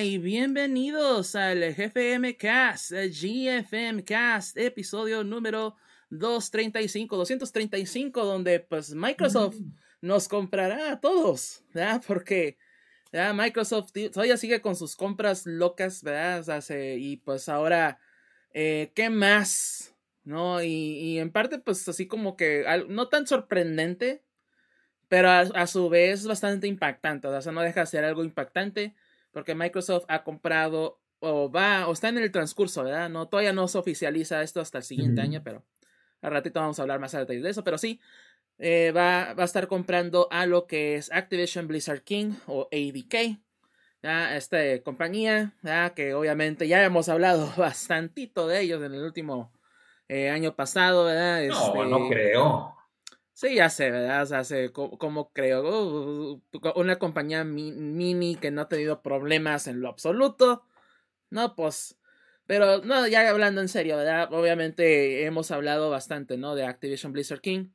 Hola y bienvenidos al GFM Cast, GFM Cast, episodio número 235, 235, donde pues Microsoft mm. nos comprará a todos, ¿verdad? Porque ¿verdad? Microsoft todavía sigue con sus compras locas, ¿verdad? y pues ahora, eh, ¿qué más? ¿No? Y, en parte pues así como que no tan sorprendente, pero a, a su vez bastante impactante, o sea, no deja de ser algo impactante porque Microsoft ha comprado o va o está en el transcurso, ¿verdad? No, todavía no se oficializa esto hasta el siguiente año, pero al ratito vamos a hablar más a detalle de eso, pero sí, eh, va, va, a estar comprando a lo que es Activision Blizzard King o ABK, ¿ya? esta compañía, ¿ya? que obviamente ya hemos hablado bastantito de ellos en el último eh, año pasado, ¿verdad? no, no este, creo. Sí, ya sé, ¿verdad? O sea, sé, como, creo, uh, una compañía mini que no ha tenido problemas en lo absoluto. No, pues, pero no, ya hablando en serio, ¿verdad? Obviamente hemos hablado bastante, ¿no? De Activision Blizzard King.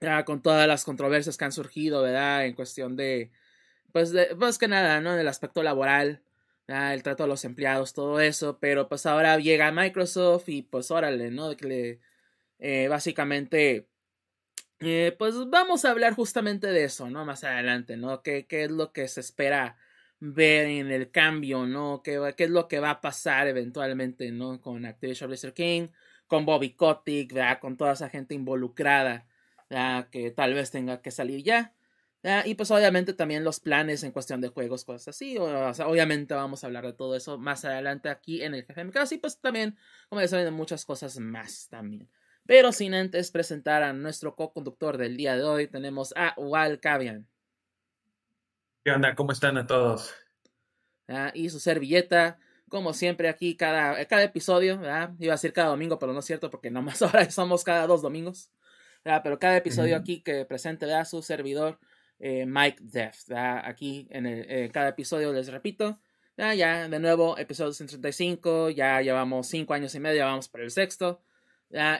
Ya con todas las controversias que han surgido, ¿verdad? En cuestión de, pues, de, pues que nada, ¿no? En el aspecto laboral, el trato a los empleados, todo eso. Pero pues ahora llega Microsoft y pues órale, ¿no? De que le, eh, básicamente eh, pues vamos a hablar justamente de eso, ¿no? Más adelante, ¿no? ¿Qué, qué es lo que se espera ver en el cambio, ¿no? ¿Qué, qué es lo que va a pasar eventualmente, ¿no? Con Activision Blizzard King, con Bobby Kotick, ¿verdad? Con toda esa gente involucrada, ¿verdad? Que tal vez tenga que salir ya. Y pues obviamente también los planes en cuestión de juegos, cosas así. O, sea, obviamente vamos a hablar de todo eso más adelante aquí en el GFMK. Y pues también, como ya saben, de muchas cosas más también. Pero sin antes presentar a nuestro co-conductor del día de hoy, tenemos a Wal Cavian. ¿Qué onda? ¿Cómo están a todos? Ah, y su servilleta, como siempre aquí cada, cada episodio, iba a decir cada domingo, pero no es cierto porque nomás ahora somos cada dos domingos. Pero cada episodio aquí que presente a su servidor eh, Mike Deft. Aquí en eh, cada episodio les repito. Ya, de nuevo, episodio 135, ya llevamos cinco años y medio, ya vamos por el sexto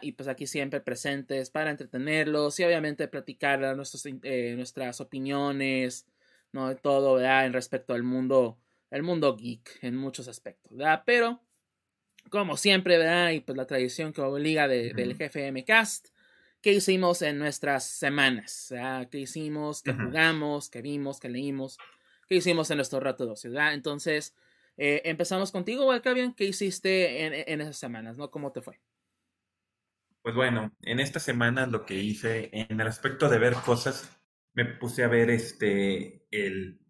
y pues aquí siempre presentes para entretenerlos y obviamente platicar nuestros, eh, nuestras opiniones, ¿no? De todo, ¿verdad? En respecto al mundo, el mundo geek en muchos aspectos, ¿verdad? Pero, como siempre, ¿verdad? Y pues la tradición que obliga del GFM Cast, ¿qué hicimos en nuestras semanas? ¿verdad? ¿Qué hicimos? ¿Qué jugamos? ¿Qué vimos? ¿Qué leímos? ¿Qué hicimos en nuestro rato de ocio, ¿verdad? Entonces, eh, empezamos contigo, Walcavian. ¿Qué hiciste en, en esas semanas, ¿no? ¿Cómo te fue? Pues bueno, en esta semana lo que hice en el aspecto de ver cosas, me puse a ver este el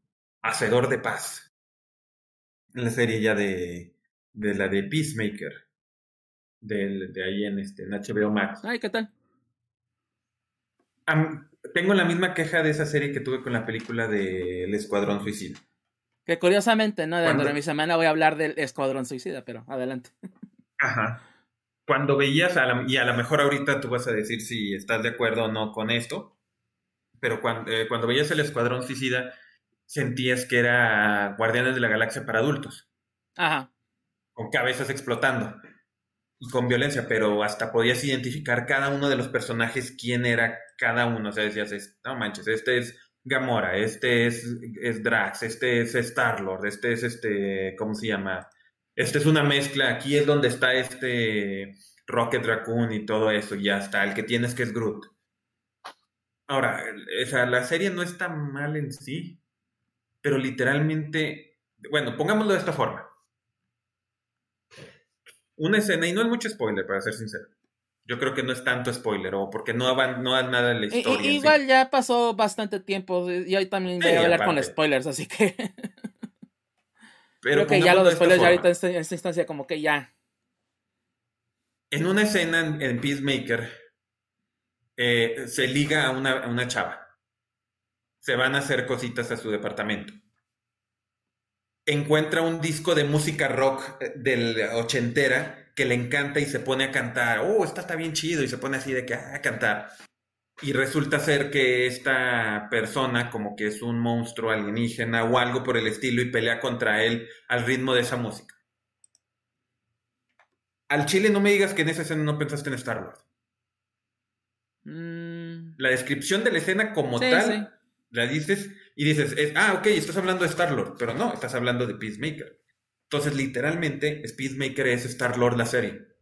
Hacedor de Paz. La serie ya de, de la de Peacemaker. De, de ahí en este en HBO Max. Ay, ¿qué tal? tengo la misma queja de esa serie que tuve con la película del Escuadrón Suicida. Que curiosamente, ¿no? Dentro de mi semana voy a hablar del Escuadrón Suicida, pero adelante. Ajá cuando veías, y a lo mejor ahorita tú vas a decir si estás de acuerdo o no con esto, pero cuando, eh, cuando veías el Escuadrón Suicida, sentías que era Guardianes de la Galaxia para adultos. Ajá. Con cabezas explotando y con violencia, pero hasta podías identificar cada uno de los personajes, quién era cada uno. O sea, decías, no manches, este es Gamora, este es, es Drax, este es Star-Lord, este es este, ¿cómo se llama? Esta es una mezcla, aquí es donde está este Rocket Raccoon y todo eso, y ya está, el que tienes que es Groot. Ahora, o la serie no está mal en sí, pero literalmente, bueno, pongámoslo de esta forma. Una escena, y no es mucho spoiler, para ser sincero. Yo creo que no es tanto spoiler, o porque no va, no nada en la historia. igual ya pasó bastante tiempo, y hoy también voy a hablar con spoilers, así que... Pero Creo que ya lo después ya ahorita en esta, instancia como que ya. En una escena en, Peacemaker eh, se liga a una, a una chava. Se van a hacer cositas a su departamento. Encuentra un disco de música rock eh, del ochentera que le encanta y se pone a cantar. Oh, esta está bien chido y se pone así de que ah, a cantar y resulta ser que esta persona como que es un monstruo alienígena o algo por el estilo y pelea contra él al ritmo de esa música. Al chile no me digas que en esa escena no pensaste en Star Wars. Mm. La descripción de la escena como tal la dices Y dices, ah, ok, estás hablando de Star-Lord, pero no, estás hablando de Peacemaker. Entonces, literalmente, Peacemaker es Star-Lord la serie.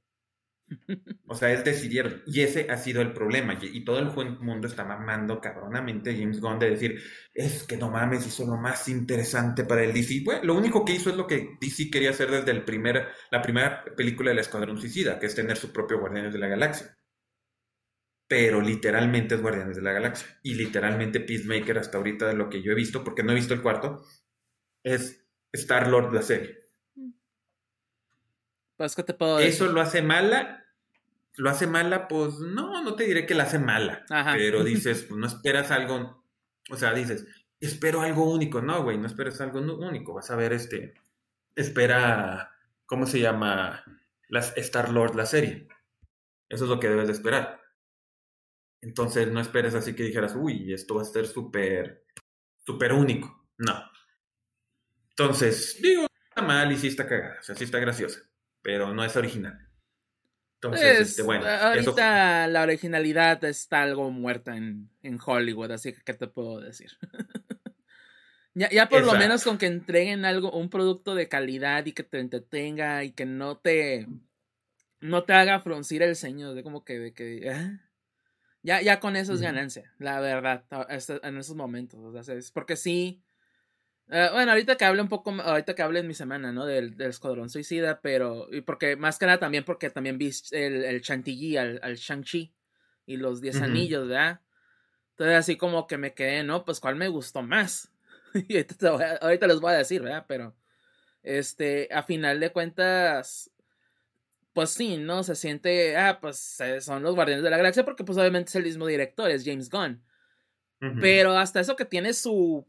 O sea, es decidieron. Y ese ha sido el problema. Y, todo el mundo está mamando cabronamente James Gunn de decir, es que no mames, hizo lo más interesante para el DC. Bueno, lo único que hizo es lo que DC quería hacer desde el primer, la primera película del Escuadrón Suicida, que es tener su propio Guardianes de la Galaxia. Pero literalmente es Guardianes de la Galaxia. Y literalmente Peacemaker hasta ahorita de lo que yo he visto, porque no he visto el cuarto, es Star-Lord la serie. Pues, ¿qué te puedo decir? ¿Eso lo hace mala? ¿Lo hace mala? Pues no, no te diré que la hace mala. Pero dices, pues no esperas algo. O sea, dices, espero algo único. No, güey, no esperes algo único. Vas a ver este. Espera. ¿Cómo se llama? Las Star Lord, la serie. Eso es lo que debes de esperar. Entonces no esperes así que dijeras, uy, esto va a ser súper, súper único. No. Entonces, digo, está mal y sí está cagada. O sea, sí está graciosa pero no es original. Entonces, este, bueno. Ahorita la originalidad está algo muerta en, Hollywood, así que ¿qué te puedo decir? ya, ya por lo menos con que entreguen algo, un producto de calidad y que te entretenga y que no te no te haga fruncir el ceño de como que de que ¿eh? ya ya con eso es ganancia, la verdad, en esos momentos, o sea, es porque sí eh, bueno, ahorita que hable un poco, ahorita que hable en mi semana, ¿no? Del, del Escuadrón Suicida, pero, y porque más que nada también porque también vi el, el Chantilly al, al Shang-Chi y los Diez Anillos, ¿verdad? Entonces así como que me quedé, ¿no? Pues cuál me gustó más. y ahorita, les voy a decir, ¿verdad? Pero, este, a final de cuentas, pues sí, ¿no? Se siente, ah, pues son los Guardianes de la Galaxia porque pues obviamente es el mismo director, es James Gunn. Pero hasta eso que tiene su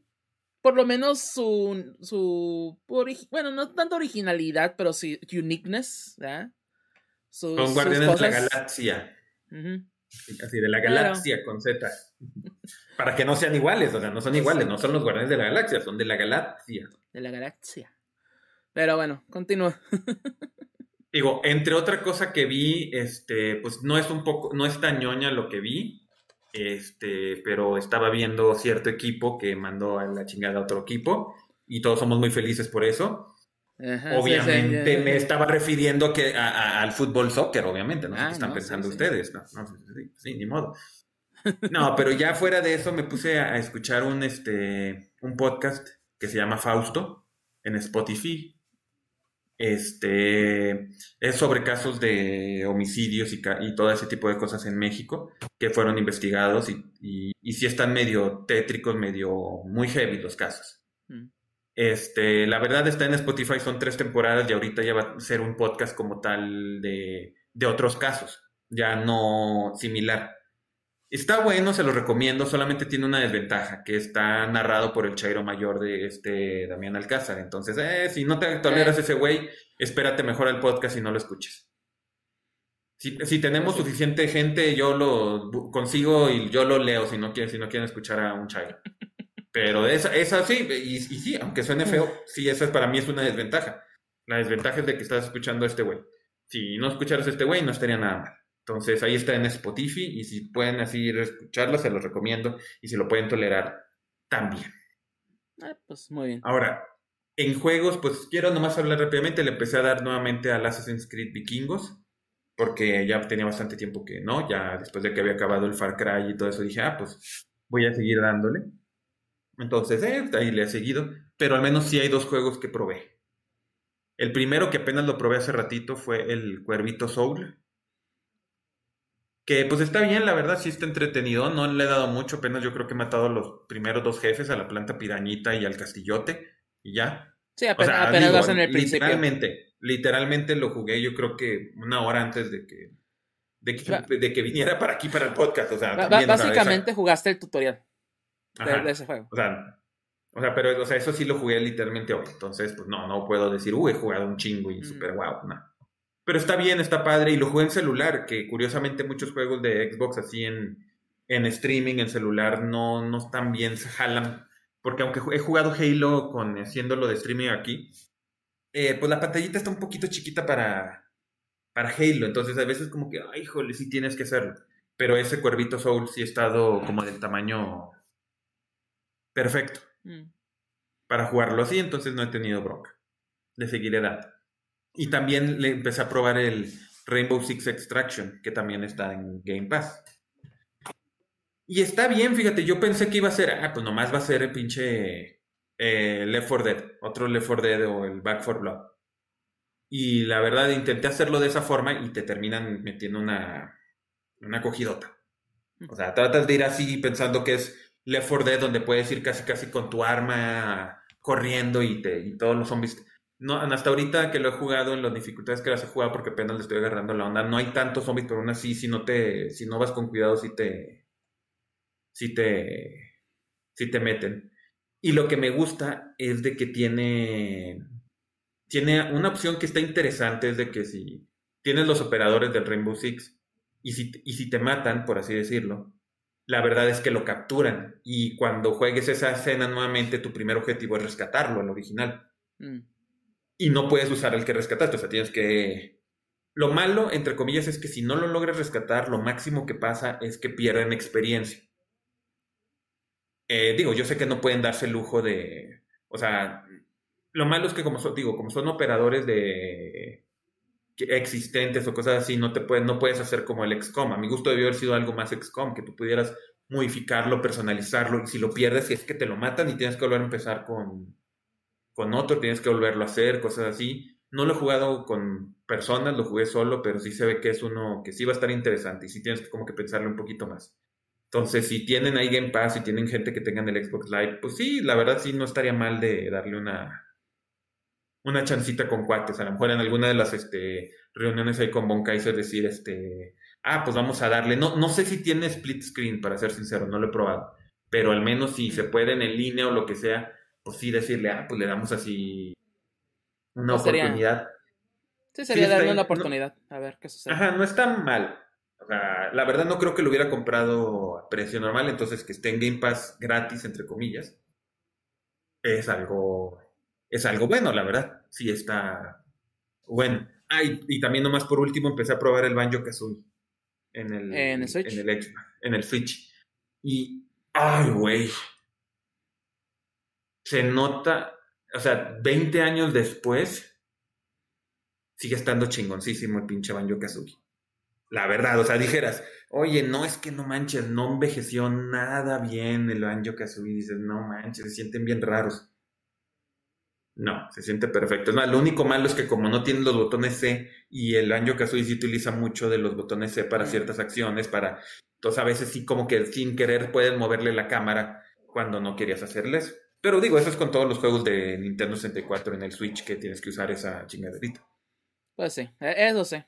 por lo menos su, su bueno, no tanto originalidad, pero sí uniqueness, ¿verdad? Con Guardianes de la Galaxia. Así, de la galaxia con Z. Para que no sean iguales, o sea, no son iguales, no son los Guardianes de la Galaxia, son de la galaxia. De la galaxia. Pero bueno, continúa. Digo, entre otra cosa que vi, este, pues no es un poco, no es tan ñoña lo que vi, este, pero estaba viendo cierto equipo que mandó a la chingada a otro equipo y todos somos muy felices por eso. obviamente me estaba refiriendo que al fútbol soccer, obviamente, no sé qué ah, están pensando ustedes, no, sí, ni modo. No, pero ya fuera de eso me puse a, escuchar un, este, un podcast que se llama Fausto en Spotify este, es sobre casos de homicidios y, y, todo ese tipo de cosas en México que fueron investigados y, y, y sí están medio tétricos, medio muy heavy los casos. Mm. Este, la verdad está en Spotify, son tres temporadas y ahorita ya va a ser un podcast como tal de, de otros casos, ya no similar. Está bueno, se lo recomiendo, solamente tiene una desventaja, que está narrado por el chairo mayor de este Damián Alcázar. Entonces, eh, si no te toleras ese güey, espérate mejor al podcast y no lo escuches. Si, tenemos suficiente gente, yo lo consigo y yo lo leo si no quieren, si no quieren escuchar a un chairo. Pero esa, esa sí, y, y sí, aunque suene feo, sí, esa para mí es una desventaja. La desventaja es de que estás escuchando a este güey. Si no escucharas a este güey, no estaría nada mal. Entonces ahí está en Spotify y si pueden así escucharlo, se los recomiendo y si lo pueden tolerar, también. Ah, pues muy bien. Ahora, en juegos, pues quiero nomás hablar rápidamente. Le empecé a dar nuevamente al Assassin's Creed Vikingos, porque ya tenía bastante tiempo que no, ya después de que había acabado el Far Cry y todo eso, dije, ah, pues voy a seguir dándole. Entonces, eh, ahí le he seguido, pero al menos sí hay dos juegos que probé. El primero que apenas lo probé hace ratito fue el Cuervito Soul, que pues está bien, la verdad, sí está entretenido. No le he dado mucho, apenas yo creo que he matado a los primeros dos jefes, a la planta pirañita y al castillote, y ya. Sí, apenas, vas en el principio. Literalmente, literalmente lo jugué yo creo que una hora antes de que, de que, viniera para aquí para el podcast. O sea, básicamente jugaste el tutorial de, ese juego. O sea, o sea, pero o sea, eso sí lo jugué literalmente hoy. Entonces, pues no, no puedo decir, uy, he jugado un chingo y súper guau, no. Pero está bien, está padre y lo jugué en celular, que curiosamente muchos juegos de Xbox así en, en streaming, en celular, no, no están bien, se jalan. Porque aunque he jugado Halo con haciéndolo de streaming aquí, eh, pues la pantallita está un poquito chiquita para, para Halo. Entonces a veces como que, ay, híjole, sí tienes que hacerlo. Pero ese cuervito Soul sí ha estado como del tamaño perfecto. mm. para jugarlo así, entonces no he tenido bronca. Le seguiré dando. Y también le empecé a probar el Rainbow Six Extraction, que también está en Game Pass. Y está bien, fíjate, yo pensé que iba a ser, ah, pues nomás va a ser el pinche eh, Left 4 Dead, otro Left 4 Dead o el Back 4 Blood. Y la verdad, intenté hacerlo de esa forma y te terminan metiendo una, una cogidota. O sea, tratas de ir así pensando que es Left 4 Dead, donde puedes ir casi casi con tu arma corriendo y, te, y todos los zombies. No, hasta ahorita que lo he jugado en las dificultades que las he jugado, porque apenas le estoy agarrando la onda, no hay tantos zombies, pero aún así, si no te, si no vas con cuidado, si te, si te, si te meten. Y lo que me gusta es de que tiene, tiene una opción que está interesante, es de que si tienes los operadores del Rainbow Six y si, y si te matan, por así decirlo, la verdad es que lo capturan y cuando juegues esa escena nuevamente, tu primer objetivo es rescatarlo, el original. Mm. Y no puedes usar el que rescataste, o sea, tienes que... Lo malo, entre comillas, es que si no lo logras rescatar, lo máximo que pasa es que pierden experiencia. Eh, digo, yo sé que no pueden darse el lujo de, o sea, lo malo es que como son, digo, como son operadores de existentes o cosas así, no te pueden, no puedes hacer como el XCOM. A mi gusto debió haber sido algo más XCOM, que tú pudieras modificarlo, personalizarlo, y si lo pierdes, si es que te lo matan y tienes que volver a empezar con, con otro, tienes que volverlo a hacer, cosas así. No lo he jugado con personas, lo jugué solo, pero sí se ve que es uno que sí va a estar interesante y sí tienes que como que pensarlo un poquito más. Entonces, si tienen ahí Game Pass y tienen gente que tengan el Xbox Live, pues sí, la verdad sí no estaría mal de darle una una chancita con cuates. A lo mejor en alguna de las este, reuniones ahí con Von Kaiser decir, este, ah, pues vamos a darle. No, no sé si tiene split screen, para ser sincero, no lo he probado. Pero al menos si se pueden en línea o lo que sea, pues sí decirle, ah, pues le damos así una pues oportunidad. Sí, sería darle una oportunidad, a ver qué sucede. Ajá, no está mal la verdad no creo que lo hubiera comprado a precio normal, entonces que esté en Game Pass gratis, entre comillas, es algo, es algo bueno, la verdad. Sí está bueno. Ah, y, también nomás por último empecé a probar el Banjo Kazooie en el, ¿En el Switch. En el, en el Switch. Y, ay, güey. Se nota, o sea, 20 años después, sigue estando chingoncísimo el pinche Banjo Kazooie. La verdad, o sea, dijeras, oye, no es que no manches, no envejeció nada bien el Banjo Kazooie. Dices, no manches, se sienten bien raros. No, se siente perfecto. No, lo único malo es que como no tiene los botones C y el Banjo Kazooie sí utiliza mucho de los botones C para ciertas acciones, para. Entonces a veces sí, como que sin querer pueden moverle la cámara cuando no querías hacerles. Pero digo, eso es con todos los juegos de Nintendo 64 en el Switch que tienes que usar esa chingaderita. Pues sí, e-, eso sí.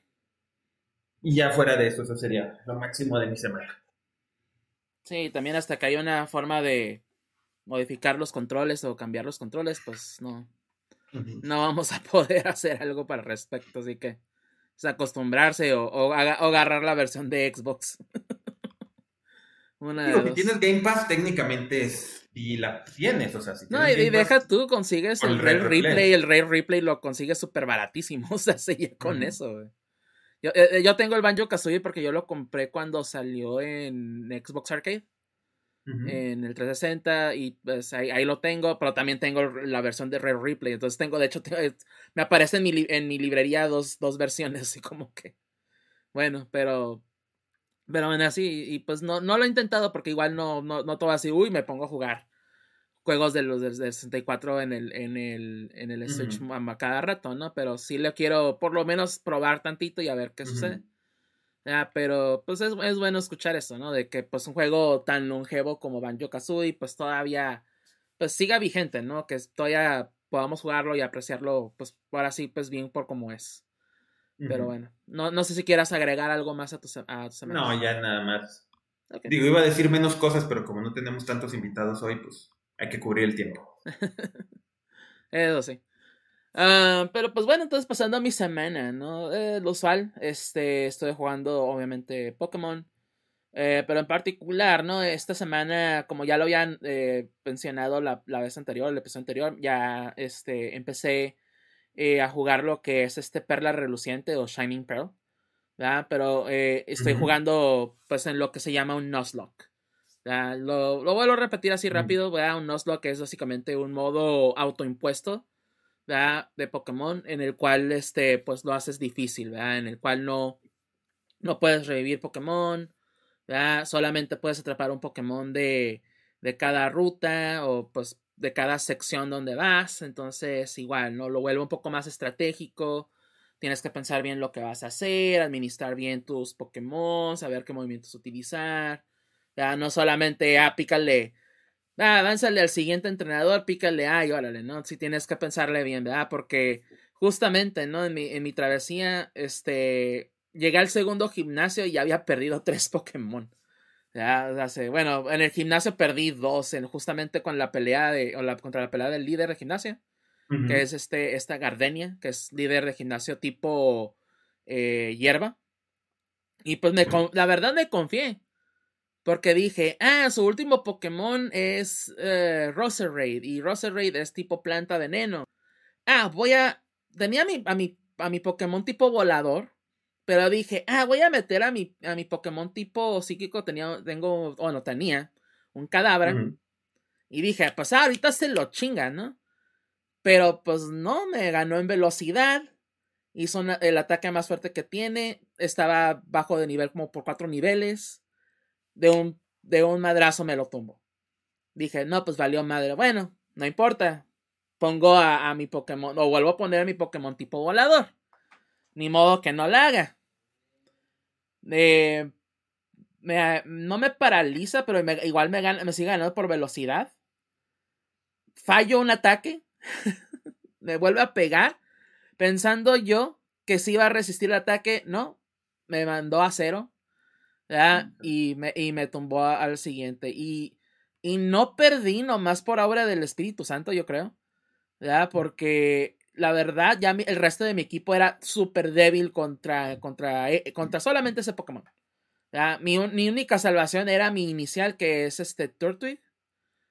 Y ya fuera de eso, eso sería lo máximo de mi semana. Sí, también hasta que hay una forma de modificar los controles o cambiar los controles, pues no. No vamos a poder hacer algo para respecto, así que es acostumbrarse o, o, agarrar la versión de Xbox. Una Digo, tienes Game Pass, técnicamente es. Y la tienes, o sea, si No, y, deja tú, consigues el, Ray Replay. El Ray Replay lo consigues súper baratísimo. O sea, se con eso, güey. Yo, eh, eh, yo, tengo el Banjo Kazooie porque yo lo compré cuando salió en Xbox Arcade. En el 360 y pues ahí, lo tengo, pero también tengo la versión de Red Replay. Entonces tengo, de hecho, me aparece en mi, en mi librería dos, dos versiones, así como que. Bueno, pero. Pero bueno, así, y pues no, no lo he intentado porque igual no, no, no todo así, uy, me pongo a jugar juegos de los del 64 en el, en el, en el Switch a cada rato, ¿no? Pero sí le quiero por lo menos probar tantito y a ver qué sucede. Ya, pero pues es, es, bueno escuchar eso, ¿no? De que pues un juego tan longevo como Banjo Kazooie pues todavía pues siga vigente, ¿no? Que todavía podamos jugarlo y apreciarlo pues ahora sí pues bien por como es. Pero bueno, no, no sé si quieras agregar algo más a tu, a semana. No, ya nada más. Digo, iba a decir menos cosas, pero como no tenemos tantos invitados hoy, pues hay que cubrir el tiempo. Eso sí. Ah, pero pues bueno, entonces pasando a mi semana, ¿no? Eh, lo usual, este, estoy jugando obviamente Pokémon. Eh, pero en particular, ¿no? Esta semana, como ya lo habían eh, mencionado la, la, vez anterior, el episodio anterior, ya este, empecé a jugar lo que es este Perla Reluciente o Shining Pearl. ¿verdad? Pero estoy jugando pues en lo que se llama un Nuzlocke. lo, lo, vuelvo a repetir así rápido, ¿verdad? Un Nuzlocke es básicamente un modo autoimpuesto, ¿verdad? De Pokémon en el cual, este, pues lo haces difícil, ¿verdad? En el cual no, no puedes revivir Pokémon, ¿verdad? Solamente puedes atrapar un Pokémon de, de cada ruta o pues de cada sección donde vas, entonces igual, ¿no? Lo vuelve un poco más estratégico, tienes que pensar bien lo que vas a hacer, administrar bien tus Pokémon, saber qué movimientos utilizar, ya no solamente, ah, pícale, ah, al siguiente entrenador, pícale, ay, órale, ¿no? Si tienes que pensarle bien, ¿verdad? Porque justamente, ¿no? En mi, en mi travesía, este, llegué al segundo gimnasio y había perdido tres Pokémon. Ya, hace, bueno, en el gimnasio perdí dos, en, justamente con la pelea de, o la, contra la pelea del líder de gimnasio, que es este, esta Gardenia, que es líder de gimnasio tipo eh, hierba. Y pues me, la verdad me confié. Porque dije, ah, su último Pokémon es eh, Roserade y Roserade es tipo planta veneno. Ah, voy a... Tenía a mi, a mi, a mi Pokémon tipo volador, pero dije, ah, voy a meter a mi, a mi Pokémon tipo psíquico, tenía, tengo, bueno, tenía un cadáver. Y dije, pues ah, ahorita se lo chinga, ¿no? Pero pues no, me ganó en velocidad. Hizo el ataque más fuerte que tiene. Estaba bajo de nivel como por cuatro niveles de un, de un madrazo me lo tumbo. Dije, no, pues valió madre. Bueno, no importa. Pongo a, mi Pokémon, o vuelvo a poner a mi Pokémon tipo volador. Ni modo que no la haga. Eh, me, no me paraliza, pero igual me, gana, me sigue ganando por velocidad. Fallo un ataque. me vuelve a pegar. Pensando yo que si iba a resistir el ataque. No. Me mandó a cero. Y me, y me tumbó al siguiente. Y, y no perdí nomás por obra del Espíritu Santo, yo creo. ¿ya? Porque la verdad, ya el resto de mi equipo era súper débil contra, contra, eh, contra solamente ese Pokémon. Mi, mi, única salvación era mi inicial, que es este Turtwig,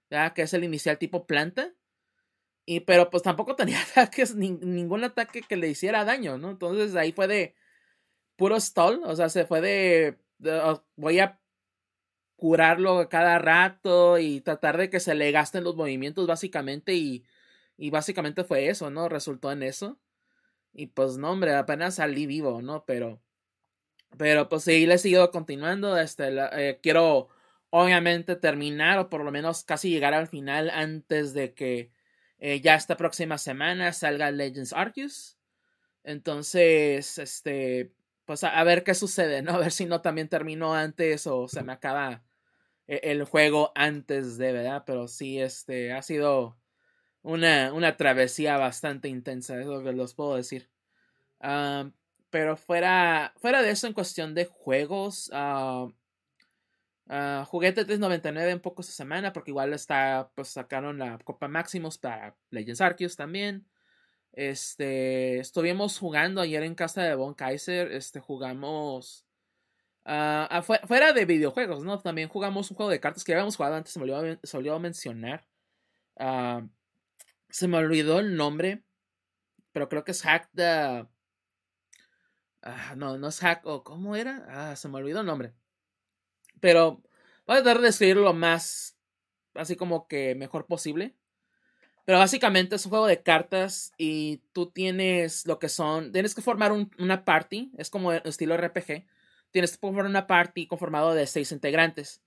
¿ya? que es el inicial tipo planta. Y, pero pues tampoco tenía ataques, ningún ataque que le hiciera daño, ¿no? Entonces ahí fue de puro stall, o sea, se fue de voy a curarlo cada rato y tratar de que se le gasten los movimientos básicamente y, y básicamente fue eso, ¿no? Resultó en eso. Y pues no, hombre, apenas salí vivo, ¿no? Pero, pero pues sí, le he seguido continuando. Este, eh, quiero obviamente terminar o por lo menos casi llegar al final antes de que eh, ya esta próxima semana salga Legends Arceus. Entonces, este, pues a, ver qué sucede, ¿no? A ver si no también termino antes o se me acaba e, el juego antes de, ¿verdad? Pero sí, este, ha sido una, una travesía bastante intensa, es lo que los puedo decir. Ah, pero fuera, fuera de eso, en cuestión de juegos, uh, uh, jugué 399 un poco esta semana, porque igual está, pues sacaron la Copa Maximus para Legends Arceus también. Este, estuvimos jugando ayer en casa de Von Kaiser, este, jugamos... Uh, fuera de videojuegos, ¿no? También jugamos un juego de cartas que habíamos jugado antes, se me olvidó, se olvidó mencionar. Se me olvidó el nombre, pero creo que es Hack the... Uh, no, no es Hack, o ¿cómo era? Ah, se me olvidó el nombre. Pero voy a tratar de escribirlo lo más, así como que mejor posible. Pero básicamente es un juego de cartas y tú tienes lo que son, tienes que formar una party, es como estilo RPG, tienes que formar una party conformado de seis integrantes.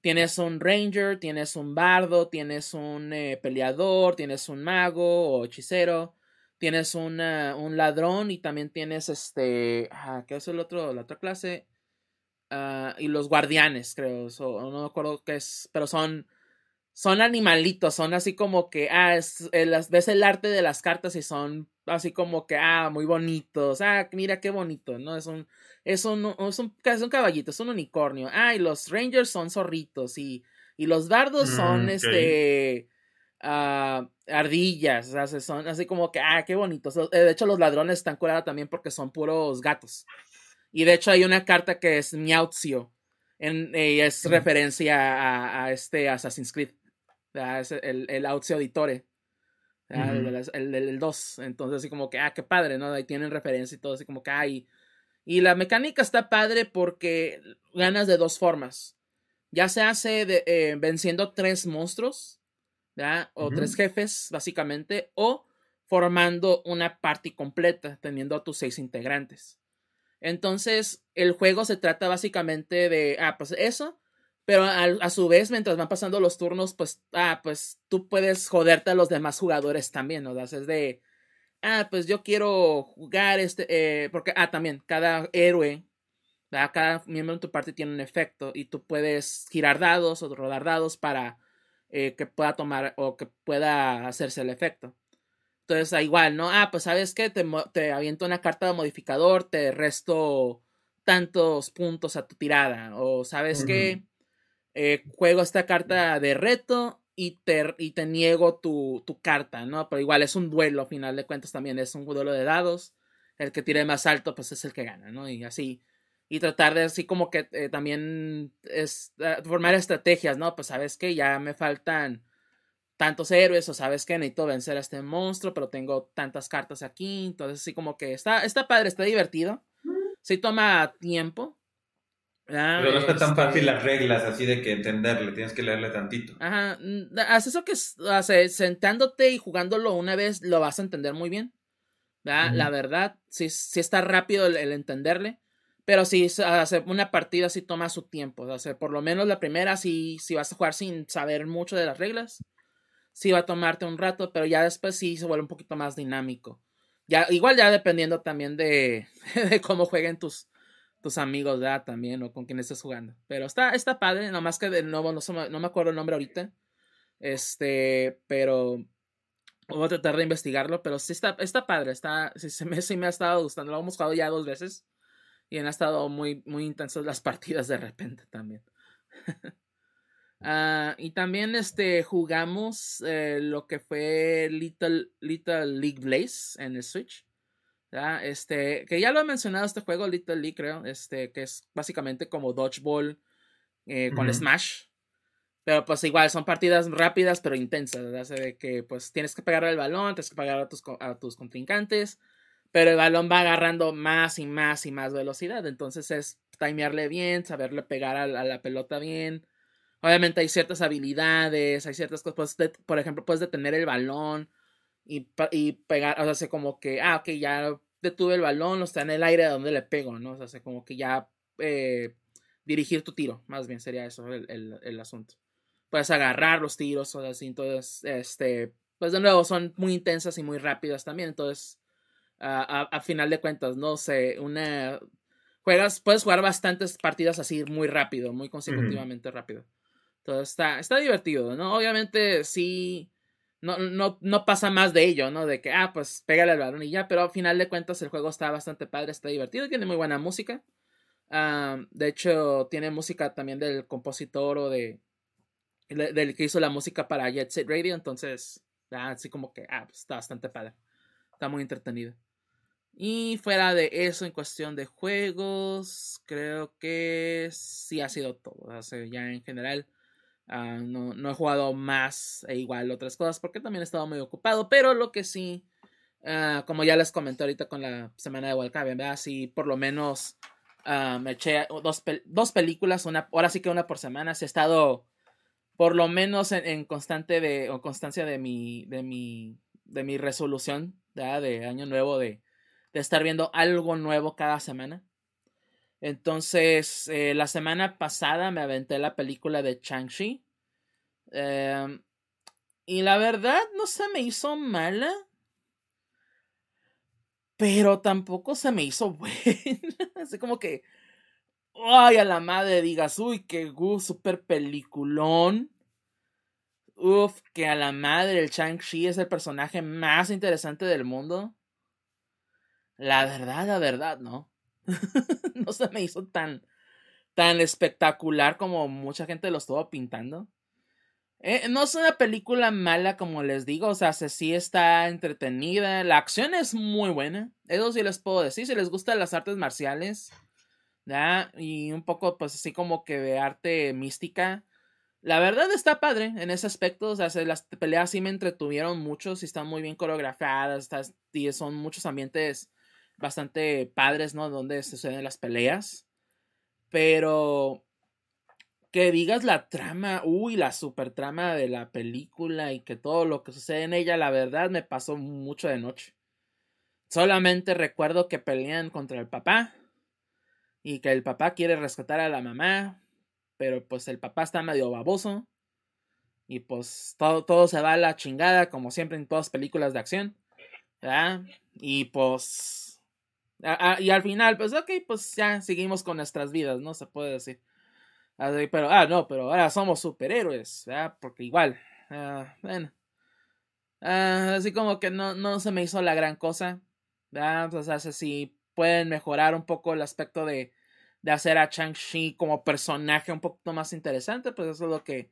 Tienes un ranger, tienes un bardo, tienes un eh, peleador, tienes un mago o hechicero, tienes un ladrón y también tienes este, ah, ¿qué es el otro, la otra clase? Ah, y los guardianes, creo, no me acuerdo qué es, pero son son animalitos, son así como que, ah, es, eh, ves el arte de las cartas y son así como que, ah, muy bonitos, ah, mira qué bonito, ¿no? Es un, es un, es un, es un caballito, es un unicornio, ah, y los rangers son zorritos y, y los dardos son, mm, este, ah, ardillas, o sea, son así como que, ah, qué bonitos. Eh, de hecho, los ladrones están curados también porque son puros gatos. Y de hecho hay una carta que es Miautzio, en, y es referencia a, a, este Assassin's Creed el, el Audio Auditore. El, del 2. Entonces, así como que, ah, qué padre, ¿no? Ahí tienen referencia y todo, así como que, ah, y, la mecánica está padre porque ganas de dos formas. Ya se hace de, eh, venciendo tres monstruos, ¿verdad? O tres jefes, básicamente, o formando una party completa, teniendo a tus seis integrantes. Entonces, el juego se trata básicamente de, ah, pues eso, pero a, a su vez, mientras van pasando los turnos, pues, ah, pues tú puedes joderte a los demás jugadores también, ¿no? Es de, ah, pues yo quiero jugar este, eh, porque, ah, también, cada héroe, cada miembro de tu party tiene un efecto y tú puedes girar dados o rodar dados para eh, que pueda tomar o que pueda hacerse el efecto. Entonces, igual, ¿no? Ah, pues sabes que te, te aviento una carta de modificador, te resto tantos puntos a tu tirada. O sabes que juego esta carta de reto y te, y te niego tu, tu carta, ¿no? Pero igual es un duelo, a final de cuentas también es un duelo de dados. El que tire más alto, pues es el que gana, ¿no? Y así. Y tratar de así como que eh, también es eh, formar estrategias, ¿no? Pues sabes que ya me faltan tantos héroes o sabes que necesito vencer a este monstruo, pero tengo tantas cartas aquí, entonces así como que está, está padre, está divertido. Sí toma tiempo. ¿Verdad? Pero no está tan Este, fácil las reglas así de que entenderle, tienes que leerle tantito. Ajá, mm, haz eso que hace, sentándote y jugándolo una vez lo vas a entender muy bien. La verdad, sí, sí está rápido el, el entenderle. Pero sí, s- hace una partida sí toma su tiempo. O sea, por lo menos la primera, sí, si vas a jugar sin saber mucho de las reglas, sí va a tomarte un rato, pero ya después sí se vuelve un poquito más dinámico. Ya, igual ya dependiendo también de, de cómo jueguen tus, tus amigos, ¿verdad? También, o con quien estés jugando. Pero está, está padre, nomás que de nuevo no, no me acuerdo el nombre ahorita. Este, pero voy a tratar de investigarlo, pero sí está, está padre, está, sí, se me, sí me ha estado gustando. Lo hemos jugado ya dos veces y han estado muy, muy intensas las partidas de repente también. Ah, y también este, jugamos eh, lo que fue Little, Little League Blaze en el Switch. ¿Verdad? Este, que ya lo he mencionado este juego, Little League, creo, este, que es básicamente como Dodgeball eh, con. Smash. Pero pues igual son partidas rápidas pero intensas, ¿verdad? O sea, de que pues tienes que pegar el balón, tienes que pegar a tus, a tus contrincantes, pero el balón va agarrando más y más y más velocidad. Entonces es timearle bien, saberle pegar a, la- a la pelota bien. Obviamente hay ciertas habilidades, hay ciertas cosas. puedes de- por ejemplo, puedes detener el balón y, y pegar, o sea, hace como que, ah, ok, ya detuve el balón, o está en el aire a donde le pego, ¿no? O sea, hace como que ya eh, dirigir tu tiro, más bien sería eso el, el- el asunto. Puedes agarrar los tiros, o así, entonces, este, pues de nuevo, son muy intensas y muy rápidas también, entonces, a, a- a final de cuentas, no sé, una... Juegas, puedes jugar bastantes partidas así muy rápido, muy consecutivamente rápido. Entonces está, está divertido, ¿no? Obviamente sí, no, no, no pasa más de ello, ¿no? De que, ah, pues pégale al balón y ya, pero al final de cuentas el juego está bastante padre, está divertido tiene muy buena música. Ah, de hecho, tiene música también del compositor o de del que hizo la música para Jet Set Radio, entonces, ah, así como que, ah, pues, está bastante padre. Está muy entretenido. Y fuera de eso, en cuestión de juegos, creo que sí ha sido todo. Ya en general, ah, no, no he jugado más e igual otras cosas porque también he estado muy ocupado. Pero lo que sí, ah, como ya les comenté ahorita con la semana de Walcaven, ¿verdad? Sí, por lo menos ah, me eché dos, dos películas, una, ahora sí que una por semana. Sí he estado por lo menos en, en constante de, constancia de mi, de mi, de mi resolución de año nuevo de, de estar viendo algo nuevo cada semana. Entonces, eh, la semana pasada me aventé la película de Chang-Chi. Eh, y la verdad no se me hizo mala. Pero tampoco se me hizo buena. Así como que. Ay, a la madre digas, uy, qué gu, super peliculón. Uf, que a la madre el Chang-Chi es el personaje más interesante del mundo. La verdad, la verdad, no. no se me hizo tan, tan espectacular como mucha gente lo estuvo pintando. Eh, no es una película mala, como les digo, o sea, se- sí está entretenida. La acción es muy buena. Eso sí les puedo decir. Si les gustan las artes marciales. Y un poco, pues así como que de arte mística. La verdad está padre en ese aspecto. O sea, se- las peleas sí me entretuvieron mucho. Sí están muy bien coreografiadas. está- y son muchos ambientes bastante padres, ¿no? Donde suceden las peleas. Pero que digas la trama, uy, la super trama de la película y que todo lo que sucede en ella, la verdad me pasó mucho de noche. Solamente recuerdo que pelean contra el papá y que el papá quiere rescatar a la mamá, pero pues el papá está medio baboso y pues todo, todo se va a la chingada como siempre en todas películas de acción. ¿verdad? Y pues... y al final, pues ok, pues ya seguimos con nuestras vidas, ¿no? Se puede decir. pero, ah, no, pero ahora somos superhéroes, ¿verdad? Porque igual, ah, bueno. Ah, así como que no, no se me hizo la gran cosa. ¿verdad? O sea, si pueden mejorar un poco el aspecto de, de hacer a Chang-Chi como personaje un poquito más interesante, pues eso es lo que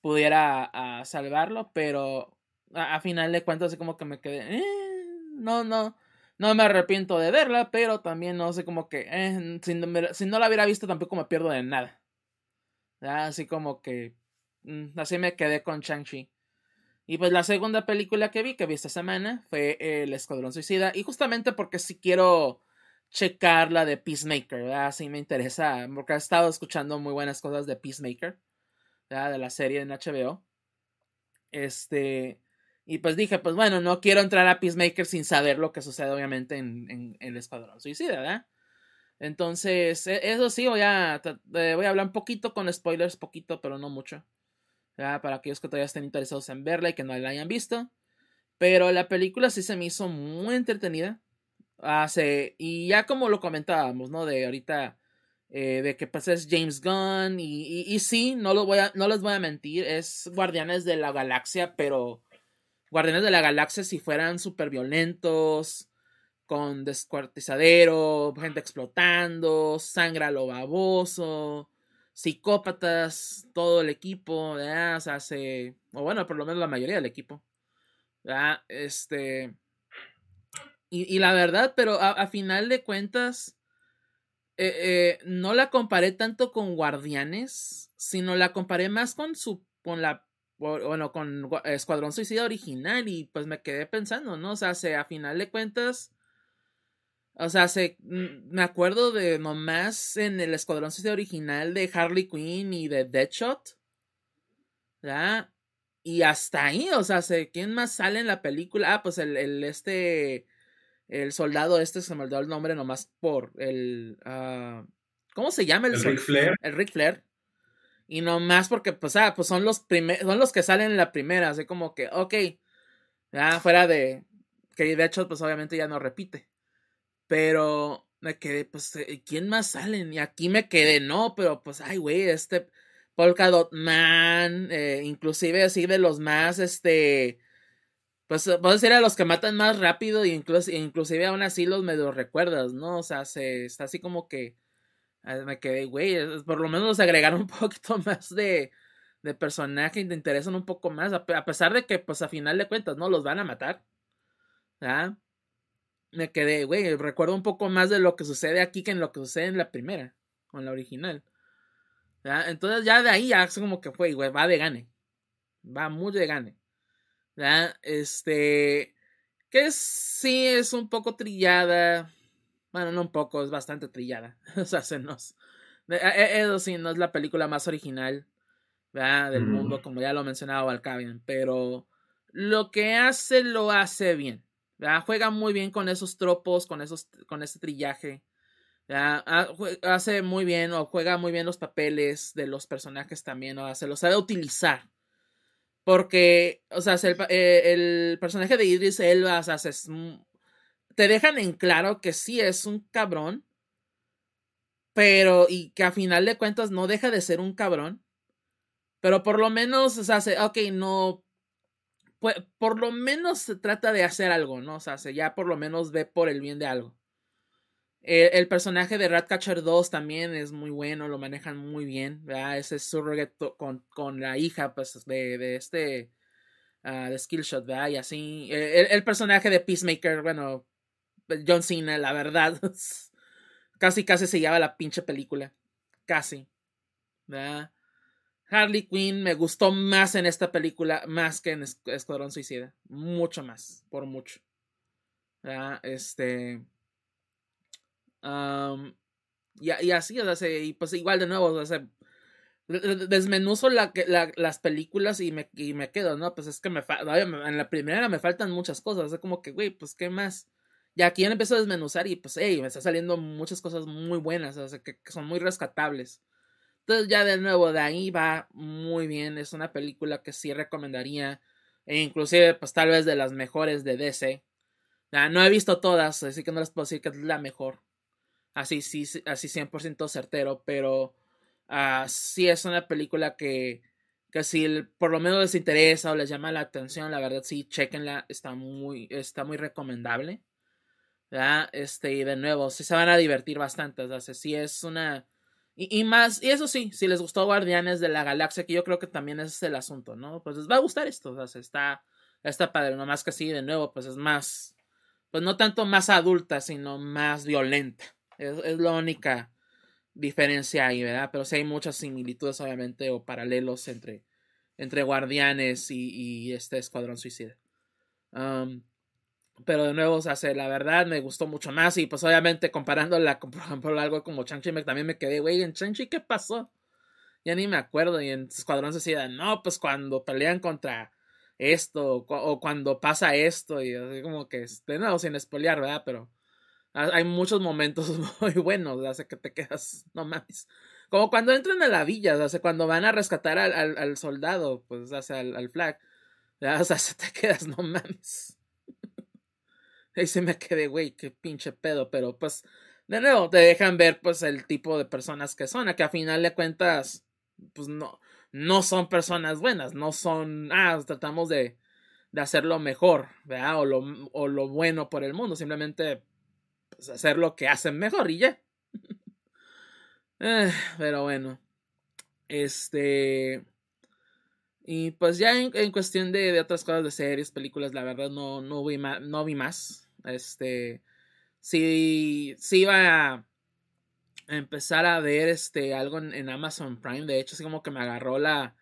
pudiera ah, salvarlo, pero a, final de cuentas así como que me quedé, eh, no, no, no me arrepiento de verla, pero también no sé como que, eh, si, no, la hubiera visto tampoco me pierdo de nada. Así como que, mm, así me quedé con Chang-Chi. Y pues la segunda película que vi, que vi esta semana, fue El Escuadrón Suicida. Y justamente porque si quiero checar la de Peacemaker, ¿verdad? Sí me interesa, porque he estado escuchando muy buenas cosas de Peacemaker. De la serie en HBO. Este, y pues dije, pues bueno, no quiero entrar a Peacemaker sin saber lo que sucede obviamente en, en, El Escuadrón Suicida, ¿verdad? Entonces, e, eso sí, voy a, eh, voy a hablar un poquito con spoilers, poquito, pero no mucho. Para aquellos que todavía estén interesados en verla y que no la hayan visto. Pero la película sí se me hizo muy entretenida. Hace, y ya como lo comentábamos, ¿no? De ahorita, eh, de que pues es James Gunn. Y, y, sí, no, voy a, no les voy a mentir, es Guardianes de la Galaxia, pero Guardianes de la Galaxia si fueran súper violentos, con descuartizadero, gente explotando, sangre a lo baboso, psicópatas, todo el equipo, ¿verdad? O sea, se, o bueno, por lo menos la mayoría del equipo. Este, y, y la verdad, pero a, final de cuentas, eh, eh, no la comparé tanto con Guardianes, sino la comparé más con su, con la, bueno, con Escuadrón Suicida original y pues me quedé pensando, ¿no? O sea, se, a final de cuentas, o sea, se, mm, me acuerdo de nomás en el Escuadrón Suicida original de Harley Quinn y de Deadshot. ¿Ya? Y hasta ahí, o sea, sé ¿quién más sale en la película? Ah, pues el, el este, el soldado este, se me olvidó el nombre nomás por el, uh, ¿cómo se llama? El, Rick Flair. El Rick Flair. Y nomás porque, pues, ah, pues son los primeros, son los que salen en la primera, así como que, ok, ya fuera de, que de hecho, pues obviamente ya no repite. Pero me quedé, pues, eh, ¿quién más salen? Y aquí me quedé, no, pero pues, ay, güey, este Polka Dot Man, eh, inclusive así de los más, este, pues, puedo decir a los que matan más rápido, y inclusive aún así los medio recuerdas, ¿no? O sea, se, está así como que, me quedé, güey, por lo menos agregaron un poquito más de, de personaje y te interesan un poco más, a, pesar de que, pues, a final de cuentas, ¿no? Los van a matar, ¿ah? me quedé, güey, recuerdo un poco más de lo que sucede aquí que en lo que sucede en la primera, o en la original. ¿Ya? Entonces ya de ahí ya es como que fue, güey, va de gane. Va muy de gane. Este, que sí es un poco trillada. Bueno, no un poco, es bastante trillada. o sea, se nos... E, e, eso sí, no es la película más original ¿verdad? del mundo, como ya lo mencionaba Valkavian, pero lo que hace lo hace bien. Juega muy bien con esos tropos, con, esos, con ese trillaje. Hace muy bien o juega muy bien los papeles de los personajes también, o se los sabe utilizar. Porque, o sea, el, eh, el personaje de Idris Elba, o sea, te dejan en claro que sí es un cabrón, pero, y que a final de cuentas no deja de ser un cabrón, pero por lo menos, o sea, ok, no, pues, por lo menos se trata de hacer algo, ¿no? O sea, se ya por lo menos ve por el bien de algo. el personaje de Ratcatcher 2 también es muy bueno, lo manejan muy bien, ¿verdad? Ese surrogate con, con la hija, pues, de, de este, uh, de Skillshot, ¿verdad? Y así. El, el, personaje de Peacemaker, bueno, John Cena, la verdad, casi, casi se lleva la pinche película. Casi, ¿verdad? Harley Quinn me gustó más en esta película, más que en Escuadrón Suicida. Mucho más, por mucho. Este. y, así, o sea, y pues igual de nuevo, o sea, desmenuzo la, la, las películas y me, y me quedo, ¿no? Pues es que me en la primera me faltan muchas cosas, es como que, güey, pues qué más. Y aquí ya empiezo a desmenuzar y pues, hey, me está saliendo muchas cosas muy buenas, o sea, que, son muy rescatables. Entonces ya de nuevo, de ahí va muy bien, es una película que sí recomendaría, e inclusive pues tal vez de las mejores de DC. no he visto todas, así que no les puedo decir que es la mejor. Así, sí, así 100% certero, pero uh, sí es una película que, que si por lo menos les interesa o les llama la atención, la verdad sí, chequenla, está muy, está muy recomendable. Este, y de nuevo, se van a divertir bastante, o sí es una... Y, y, más, y eso sí, si les gustó Guardianes de la Galaxia, que yo creo que también es el asunto, ¿no? Pues les va a gustar esto, o sea, está, está padre, nomás que sí, de nuevo, pues es más, pues no tanto más adulta, sino más violenta. Es, es la única diferencia ahí, ¿verdad? Pero sí hay muchas similitudes, obviamente, o paralelos entre, entre Guardianes y, y este Escuadrón Suicida. Um, pero de nuevo, o sea, la verdad me gustó mucho más. Y pues obviamente comparándola con, por ejemplo, algo como Chang-Chi, también me quedé, güey, en Chang-Chi, ¿qué pasó? Ya ni me acuerdo. Y en Escuadrón Suicida, no, pues cuando pelean contra esto, o, cuando pasa esto, y así como que, de nuevo, sin espolear, ¿verdad? Pero hay muchos momentos muy buenos, hace que te quedas, no mames. Como cuando entran a la villa, o cuando van a rescatar al, al, soldado, pues, sea, al, al flag, o sea, se te quedas, no mames. Ahí se me quedé, güey, qué pinche pedo, pero pues, de nuevo, te dejan ver, pues, el tipo de personas que son, a que a final de cuentas, pues, no, no son personas buenas, no son, ah, tratamos de, de hacerlo mejor, ¿verdad? O lo, o lo bueno por el mundo, simplemente pues, hacer lo que hacen mejor y ya. Eh, pero bueno. Este. Y pues ya en, cuestión de, de, otras cosas de series, películas, la verdad no, no, vi, más, no vi más. Este. Sí, sí iba a empezar a ver este algo en, en, Amazon Prime. De hecho, así como que me agarró la.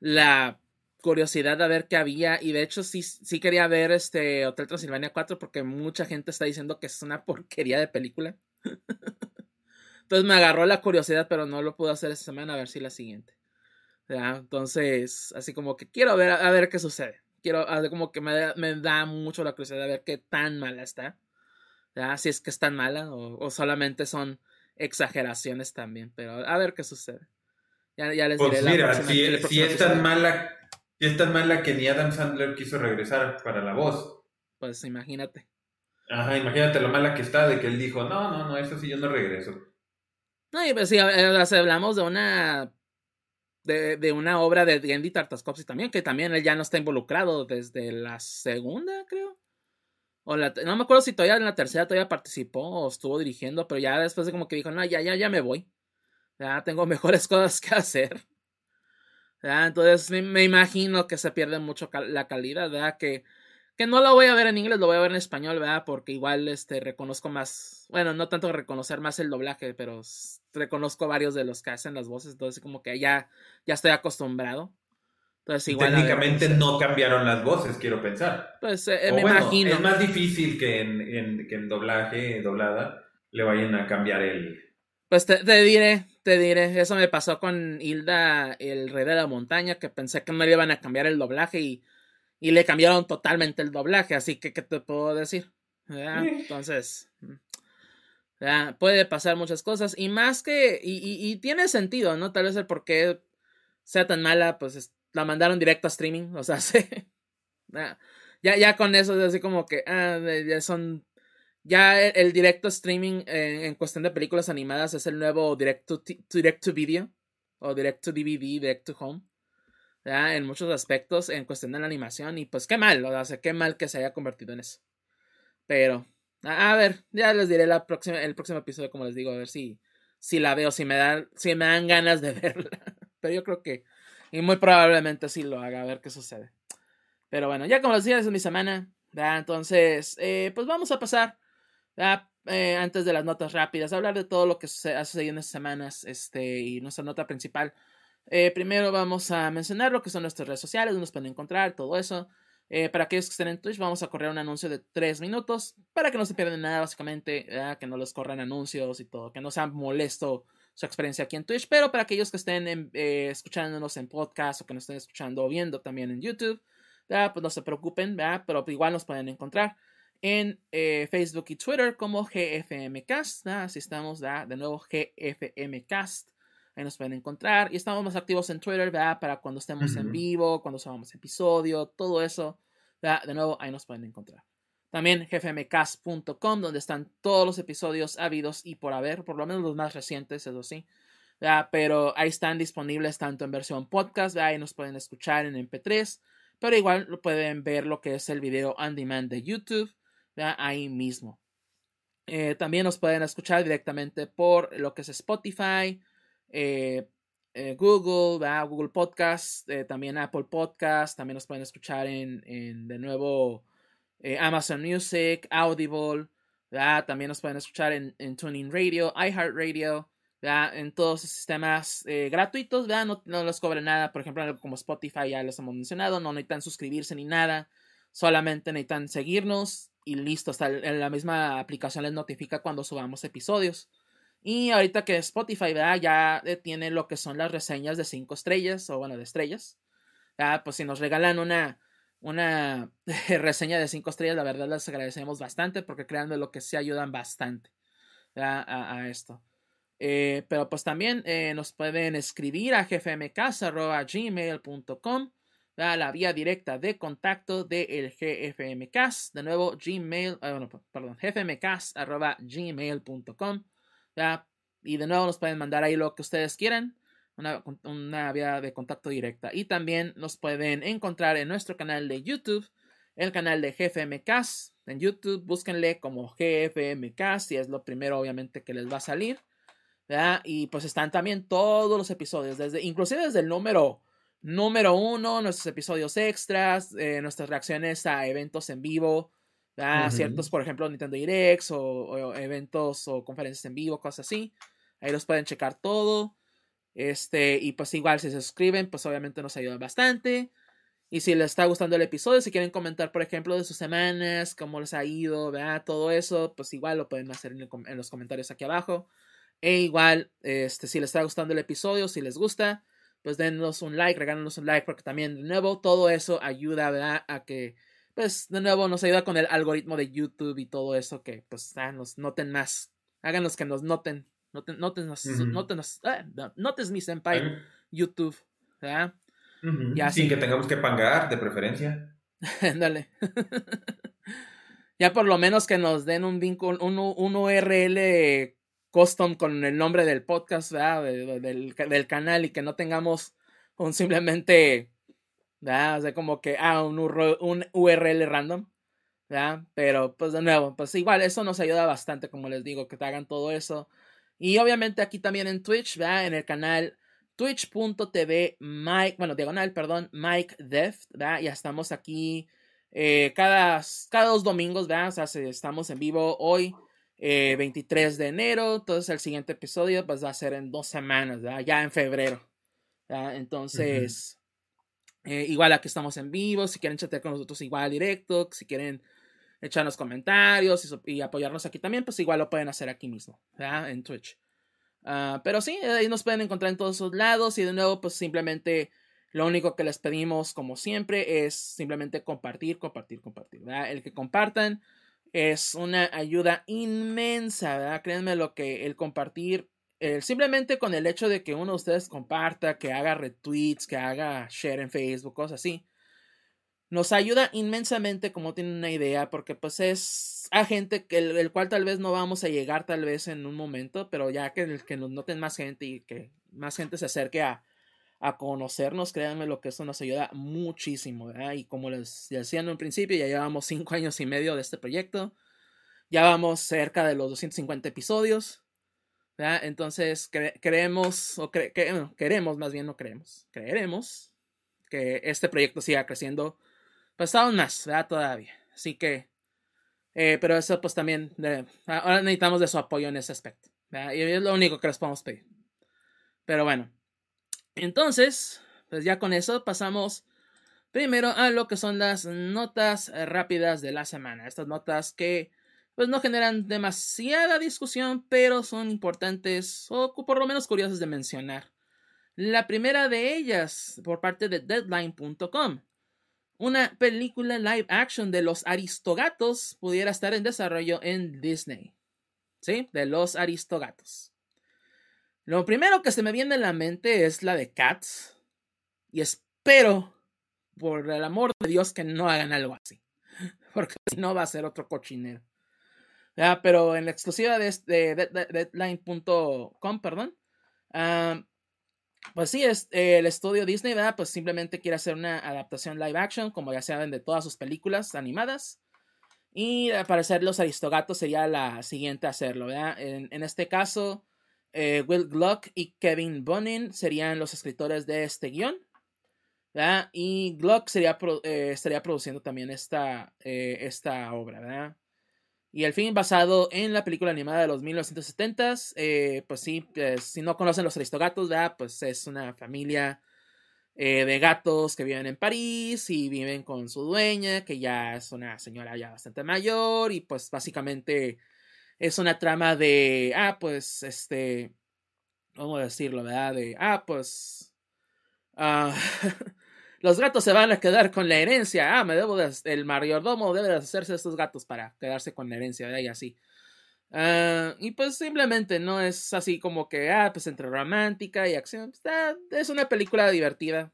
la curiosidad de ver qué había. Y de hecho, sí, sí quería ver este Hotel Transilvania 4 porque mucha gente está diciendo que es una porquería de película. Entonces me agarró la curiosidad, pero no lo pude hacer esta semana, a ver si la siguiente. Entonces, así como que quiero ver a ver qué sucede. Quiero, como que me da, me da mucho la curiosidad de ver qué tan mala está. Si es que es tan mala o, solamente son exageraciones también, pero a ver qué sucede. Ya, ya les pues diré mira, si, si es tan mala y es tan mala que ni Adam Sandler quiso regresar para la voz. Pues imagínate. Ajá, imagínate lo mala que está de que él dijo, no, no, no, eso sí yo no regreso. No, y pues si hablamos de una de, de una obra de Andy Tartaskovsky también, que también él ya no está involucrado desde la segunda, creo. O la, no me acuerdo si todavía en la tercera todavía participó o estuvo dirigiendo, pero ya después de como que dijo, no, ya, ya, ya me voy. Ya tengo mejores cosas que hacer. Entonces me, imagino que se pierde mucho la calidad, ¿verdad? Que, que no lo voy a ver en inglés, lo voy a ver en español, ¿verdad? Porque igual este, reconozco más, bueno, no tanto reconocer más el doblaje, pero reconozco varios de los que hacen las voces, entonces como que ya, ya estoy acostumbrado. Entonces, igual técnicamente no cambiaron las voces, quiero pensar. Pues eh, me imagino. Es más difícil que en, en, que en doblaje, doblada, le vayan a cambiar el, pues te, diré, te diré, eso me pasó con Hilda, el rey de la montaña, que pensé que no le iban a cambiar el doblaje y, y le cambiaron totalmente el doblaje, así que, ¿qué te puedo decir? Entonces, puede pasar muchas cosas y más que, y, y, tiene sentido, ¿no? Tal vez el por qué sea tan mala, pues la mandaron directo a streaming, o sea, sí. ya, ya con eso es así como que, ah, ya son ya el, directo streaming en, cuestión de películas animadas es el nuevo direct to, direct to video o direct to DVD, direct to home. En muchos aspectos en cuestión de la animación y pues qué mal, o sea, qué mal que se haya convertido en eso. Pero, a, ver, ya les diré la próxima, el próximo episodio, como les digo, a ver si, si la veo, si me, da, si me dan ganas de verla. Pero yo creo que, y muy probablemente sí lo haga, a ver qué sucede. Pero bueno, ya como les decía, es mi semana. Entonces, eh, pues vamos a pasar eh, antes de las notas rápidas, hablar de todo lo que ha sucedido en estas semanas este, y nuestra nota principal. Eh, primero vamos a mencionar lo que son nuestras redes sociales, donde nos pueden encontrar, todo eso. Eh, para aquellos que estén en Twitch, vamos a correr un anuncio de 3 minutos para que no se pierdan nada, básicamente, que no les corran anuncios y todo, que no sea molesto su experiencia aquí en Twitch, pero para aquellos que estén eh, escuchándonos en podcast o que nos estén escuchando o viendo también en YouTube, pues no se preocupen, pero igual nos pueden encontrar en Facebook y Twitter como GFMcast. Así estamos, de nuevo GFMcast. Ahí nos pueden encontrar. Y estamos más activos en Twitter, ¿verdad? Para cuando estemos en vivo, cuando subamos episodio, todo eso. De nuevo, ahí nos pueden encontrar. También gfmcast.com, donde están todos los episodios habidos y por haber, por lo menos los más recientes, eso sí. Pero ahí están disponibles tanto en versión podcast, ahí nos pueden escuchar en MP3, pero igual pueden ver lo que es el video on demand de YouTube, ahí mismo. Eh, también nos pueden escuchar directamente por lo que es Spotify, eh, eh, Google, Google Podcast, también Apple Podcast, también nos pueden escuchar en, de nuevo Amazon Music, Audible, también nos pueden escuchar en, en Tuning Radio, iHeartRadio, en todos los sistemas gratuitos, No, no les cobran nada, por ejemplo, como Spotify ya les hemos mencionado, no necesitan suscribirse ni nada, solamente necesitan seguirnos y listo, hasta en la misma aplicación les notifica cuando subamos episodios. Y ahorita que Spotify ya eh, tiene lo que son las reseñas de 5 estrellas, o bueno, de estrellas, pues si nos regalan una, una reseña de 5 estrellas, la verdad les agradecemos bastante porque créanme lo que sí ayudan bastante a, esto. Eh, pero pues también eh, nos pueden escribir a gfmcast.gmail.com la vía directa de contacto del GFMcast. De nuevo, Gmail, ah, perdón, gfmcast.gmail.com. Y de nuevo nos pueden mandar ahí lo que ustedes quieran. Una, una, vía de contacto directa. Y también nos pueden encontrar en nuestro canal de YouTube, el canal de GFMcast. En YouTube, búsquenle como GFMcast y es lo primero, obviamente, que les va a salir. Y pues están también todos los episodios, desde, inclusive desde el número número uno, nuestros episodios extras, eh, nuestras reacciones a eventos en vivo, ciertos, por ejemplo, Nintendo Directs o, eventos o conferencias en vivo, cosas así. Ahí los pueden checar todo. Este, y pues igual si se suscriben, pues obviamente nos ayuda bastante. Y si les está gustando el episodio, si quieren comentar, por ejemplo, de sus semanas, cómo les ha ido, ¿verdad? todo eso, pues igual lo pueden hacer en, en los comentarios aquí abajo. E igual, este, si les está gustando el episodio, si les gusta, pues denos un like, regálenos un like, porque también, de nuevo, todo eso ayuda, ¿verdad? A que, pues, de nuevo, nos ayuda con el algoritmo de YouTube y todo eso, que, pues, ah, nos noten más. Háganos que nos noten. Noten, noten, noten, ah, notes mi senpai YouTube, ¿verdad? Sin que tengamos que pagar, de preferencia. Dale. ya por lo menos que nos den un vínculo, un, un URL custom con el nombre del podcast, del, canal y que no tengamos un simplemente, ¿verdad? O sea, como que, ah, un, un URL random, ¿verdad? Pero pues de nuevo, pues igual eso nos ayuda bastante, como les digo, que te hagan todo eso. Y obviamente aquí también en Twitch, ¿verdad? En el canal twitch.tv Mike, bueno, diagonal, perdón, Mike Deft, ¿verdad? Ya estamos aquí eh, cada, cada dos domingos, ¿verdad? O sea, estamos en vivo hoy 23 eh, de enero. Entonces el siguiente episodio pues, va a ser en dos semanas, ya en febrero. Entonces, eh, igual aquí estamos en vivo. Si quieren chatear con nosotros, igual directo. Si quieren echarnos comentarios y, apoyarnos aquí también, pues igual lo pueden hacer aquí mismo, en Twitch. Ah, pero sí, ahí nos pueden encontrar en todos lados. Y de nuevo, pues simplemente lo único que les pedimos, como siempre, es simplemente compartir, compartir, compartir. El que compartan es una ayuda inmensa, ¿verdad? Créanme lo que el compartir, simplemente con el hecho de que uno de ustedes comparta, que haga retweets, que haga share en Facebook, cosas así, nos ayuda inmensamente como tienen una idea, porque pues es a gente que el, cual tal vez no vamos a llegar tal vez en un momento, pero ya que, que nos noten más gente y que más gente se acerque a, a conocernos, créanme lo que eso nos ayuda muchísimo, ¿verdad? Y como les decía en un principio, ya llevamos cinco años y medio de este proyecto, ya vamos cerca de los 250 episodios, Entonces creemos, o queremos, más bien no creemos, creeremos que este proyecto siga creciendo, pues aún más, ¿verdad? Todavía. Así que, eh, pero eso pues también, ahora necesitamos de su apoyo en ese aspecto. Y es lo único que les podemos pedir. Pero bueno, entonces, pues ya con eso pasamos primero a lo que son las notas rápidas de la semana. Estas notas que pues no generan demasiada discusión, pero son importantes o por lo menos curiosas de mencionar. La primera de ellas, por parte de Deadline.com. Una película live action de los Aristogatos pudiera estar en desarrollo en Disney. ¿Sí? De los Aristogatos. Lo primero que se me viene a la mente es la de Cats. Y espero, por el amor de Dios, que no hagan algo así. Porque si no va a ser otro cochinero. Pero en la exclusiva de, Deadline.com, perdón, ah, pues sí, es, el estudio Disney, ¿verdad? Pues simplemente quiere hacer una adaptación live action, como ya saben, de todas sus películas animadas. Y al parecer los Aristogatos sería la siguiente a hacerlo, ¿verdad? En, este caso, eh, Will Gluck y Kevin Bonin serían los escritores de este guion. Y Gluck sería, eh, estaría produciendo también esta, eh, esta obra, ¿verdad? Y el fin basado en la película animada de los 1970s, eh, pues sí, pues, si no conocen los Aristogatos, ¿verdad? Pues es una familia eh, de gatos que viven en París y viven con su dueña, que ya es una señora ya bastante mayor y pues básicamente es una trama de, ah, pues, este, ¿cómo decirlo, verdad? De, ah, pues, ah, los gatos se van a quedar con la herencia. Ah, me debo de, el mayordomo debe de hacerse estos gatos para quedarse con la herencia, Y así. Ah, y pues simplemente no es así como que, ah, pues entre romántica y acción. es una película divertida,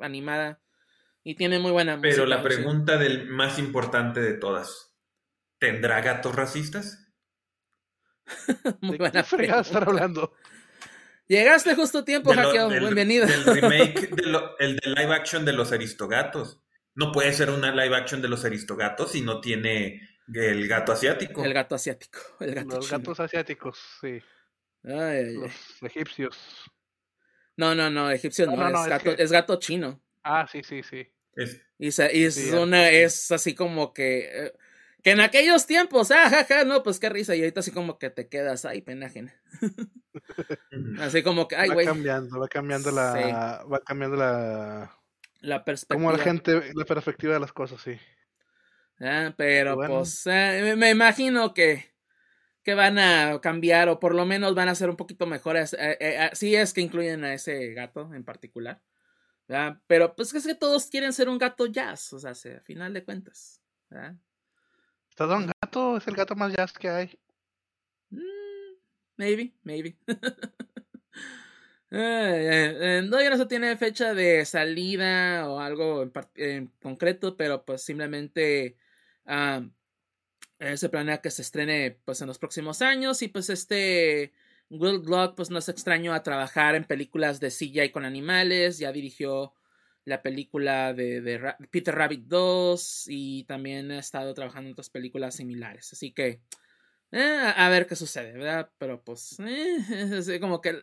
animada. Y tiene muy buena Pero la pregunta del más importante de todas. ¿Tendrá gatos racistas? muy buena pregunta. estar hablando? Llegaste justo a tiempo, Hackeo. Bienvenido. El remake, el de live action de los Aristogatos. No puede ser una live action de los Aristogatos si no tiene el gato asiático. El gato asiático. los gatos asiáticos, sí. los egipcios. No, no, no, egipcio no, es, gato, es, gato, chino. Ah, sí, sí, sí. Es, y, es, una, es así como que. Eh, que en aquellos tiempos, ah, jaja, no, pues qué risa. Y ahorita así como que te quedas ahí, pena así como que, ay, güey. Va cambiando, va cambiando la. Va cambiando la. La perspectiva. Como la gente, la perspectiva de las cosas, sí. Ah, pero pues eh, me imagino que, que van a cambiar o por lo menos van a ser un poquito mejores. Eh, eh, si es que incluyen a ese gato en particular. Pero pues es que todos quieren ser un gato jazz, o sea, a final de cuentas. ¿verdad? ¿Todo un gato? Es el gato más jazz que hay. Mm, maybe, maybe. eh, no, ya no tiene fecha de salida o algo en, concreto, pero pues simplemente eh, se planea que se estrene pues en los próximos años y pues este Will Gluck pues no es extraño a trabajar en películas de CGI con animales, ya dirigió la película de, Peter Rabbit 2 y también ha estado trabajando en otras películas similares. Así que eh, a ver qué sucede, ¿verdad? Pero pues, eh, como que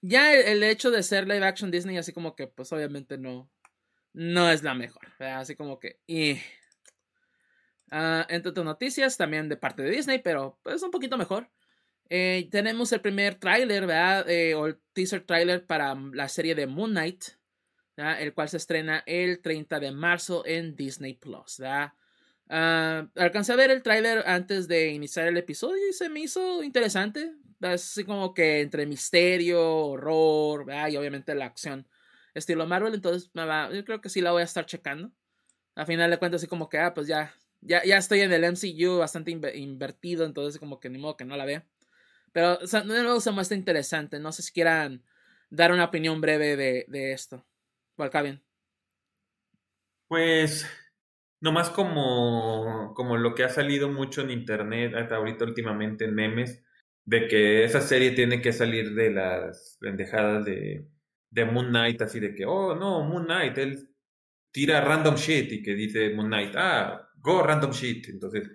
ya el, hecho de ser live action Disney, así como que pues obviamente no, no es la mejor, ¿verdad? Así como que... Y, ah, entre otras noticias, también de parte de Disney, pero pues un poquito mejor. Eh, tenemos el primer tráiler, ¿verdad? o el teaser trailer para la serie de Moon Knight el cual se estrena el 30 de marzo en Disney Plus. Uh, alcancé a ver el tráiler antes de iniciar el episodio y se me hizo interesante. Así como que entre misterio, horror, y obviamente la acción estilo Marvel. Entonces yo creo que sí la voy a estar checando. A final de cuentas, así como que, ah, pues ya, ya, ya estoy en el MCU bastante invertido, entonces como que ni modo que no la vea. Pero de nuevo se muestra interesante. No sé si quieran dar una opinión breve de, de esto. Bien Pues nomás como, como lo que ha salido mucho en internet hasta ahorita últimamente en memes, de que esa serie tiene que salir de las pendejadas de, de Moon Knight, así de que, oh no, Moon Knight, él tira random shit y que dice Moon Knight, ah, go random shit. Entonces,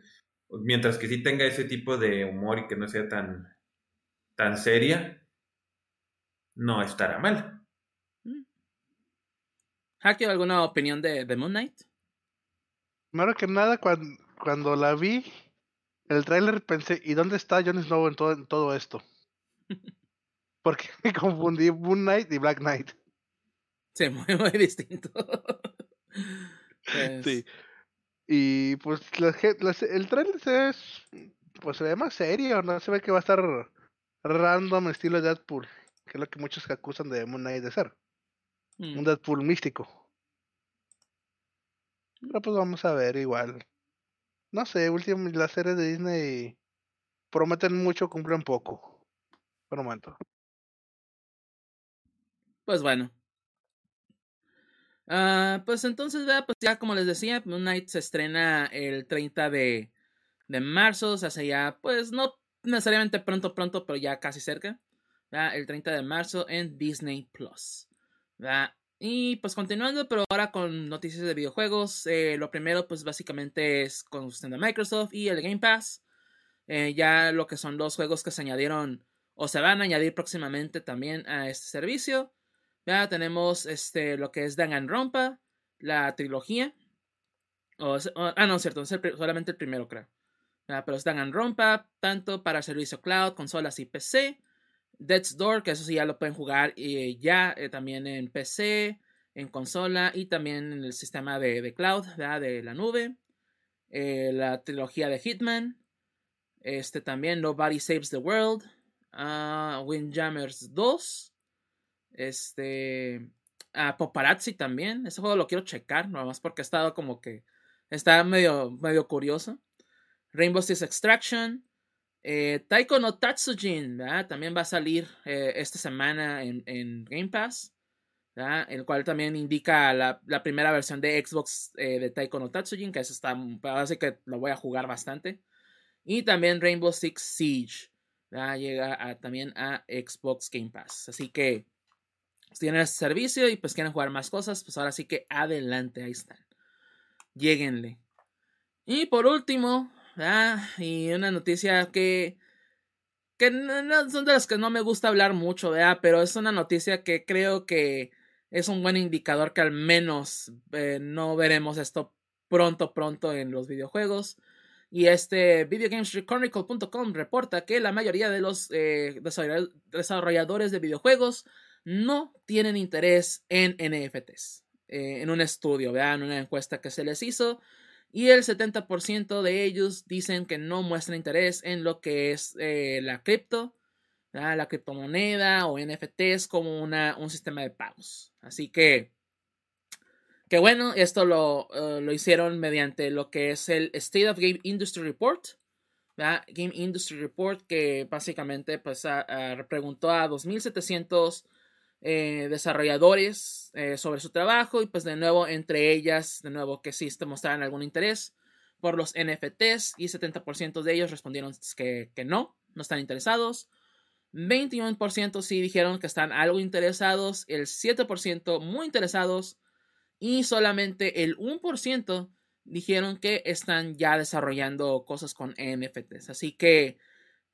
mientras que sí tenga ese tipo de humor y que no sea tan, tan seria, no estará mal. Haki, ¿alguna opinión de, de Moon Knight? Primero que nada, cuando, cuando la vi, el tráiler pensé, ¿y dónde está Jon Snow en todo, en todo esto? Porque me confundí Moon Knight y Black Knight. Sí, muy, muy distinto. Sí. Y pues el tráiler es pues se ve más serio, no se ve que va a estar random estilo Deadpool, que es lo que muchos acusan de Moon Knight de ser. Un Mm. Deadpool místico. Pero pues vamos a ver igual. No sé, último, las series de Disney prometen mucho, cumplen poco. Por un momento. Pues bueno. Ah, pues entonces, ¿verdad? pues ya como les decía, Moon Knight se estrena el 30 de, de marzo, o sea, ya, pues no necesariamente pronto, pronto, pero ya casi cerca. ¿verdad? El 30 de marzo en Disney Plus. ¿Verdad? Y pues continuando, pero ahora con noticias de videojuegos. eh, lo primero, pues básicamente es con de Microsoft y el Game Pass. Eh, ya lo que son los juegos que se añadieron o se van a añadir próximamente también a este servicio. Ya tenemos este, lo que es Danganronpa, la trilogía. Ah, no, cierto, es el solamente el primero, creo. Ya, pero es Danganronpa, tanto para servicio cloud, consolas y PC. Death's Door, que eso sí ya lo pueden jugar eh, ya eh, también en PC, en consola y también en el sistema de, de cloud, de la nube. Eh, la trilogía de Hitman. Este también Nobody Saves the World. ah, Windjammers 2. Este. ah, Paparazzi también. Ese juego lo quiero checar, nomás porque ha estado como que. Está medio, medio curioso. Rainbow Six Extraction. Eh, Taiko no Tatsujin. También va a salir eh, esta semana en, Game Pass. El cual también indica la, primera versión de Xbox eh, de Taiko no Tatsujin, que eso está. Así que lo voy a jugar bastante. Y también Rainbow Six Siege. Llega también a Xbox Game Pass. Así que si tienen este servicio y pues quieren jugar más cosas, pues ahora sí que adelante, ahí están. Lléguenle. Y por último, ¿verdad? y una noticia que, que no, son de las que no me gusta hablar mucho, ¿verdad? pero es una noticia que creo que es un buen indicador que al menos eh, no veremos esto pronto, pronto en los videojuegos. Y este VideoGamesChronicle.com reporta que la mayoría de los eh, desarroll- desarrolladores de videojuegos no tienen interés en NFTs. eh, en un estudio, vean una encuesta que se les hizo. Y el 70% de ellos dicen que no muestran interés en lo que es eh, la cripto, la criptomoneda o NFTs como una, un sistema de pagos. Así que, que bueno, esto lo, eh, lo hicieron mediante lo que es el State of Game Industry Report. Game Industry Report que básicamente pues, a- a- preguntó a 2.700 eh, desarrolladores eh, sobre su trabajo y pues de nuevo entre ellas, de nuevo que sí te mostraron algún interés por los NFTs y 70% de ellos respondieron que, que no, no están interesados. 21% sí dijeron que están algo interesados, el 7% muy interesados y solamente el 1% dijeron que están ya desarrollando cosas con NFTs. Así que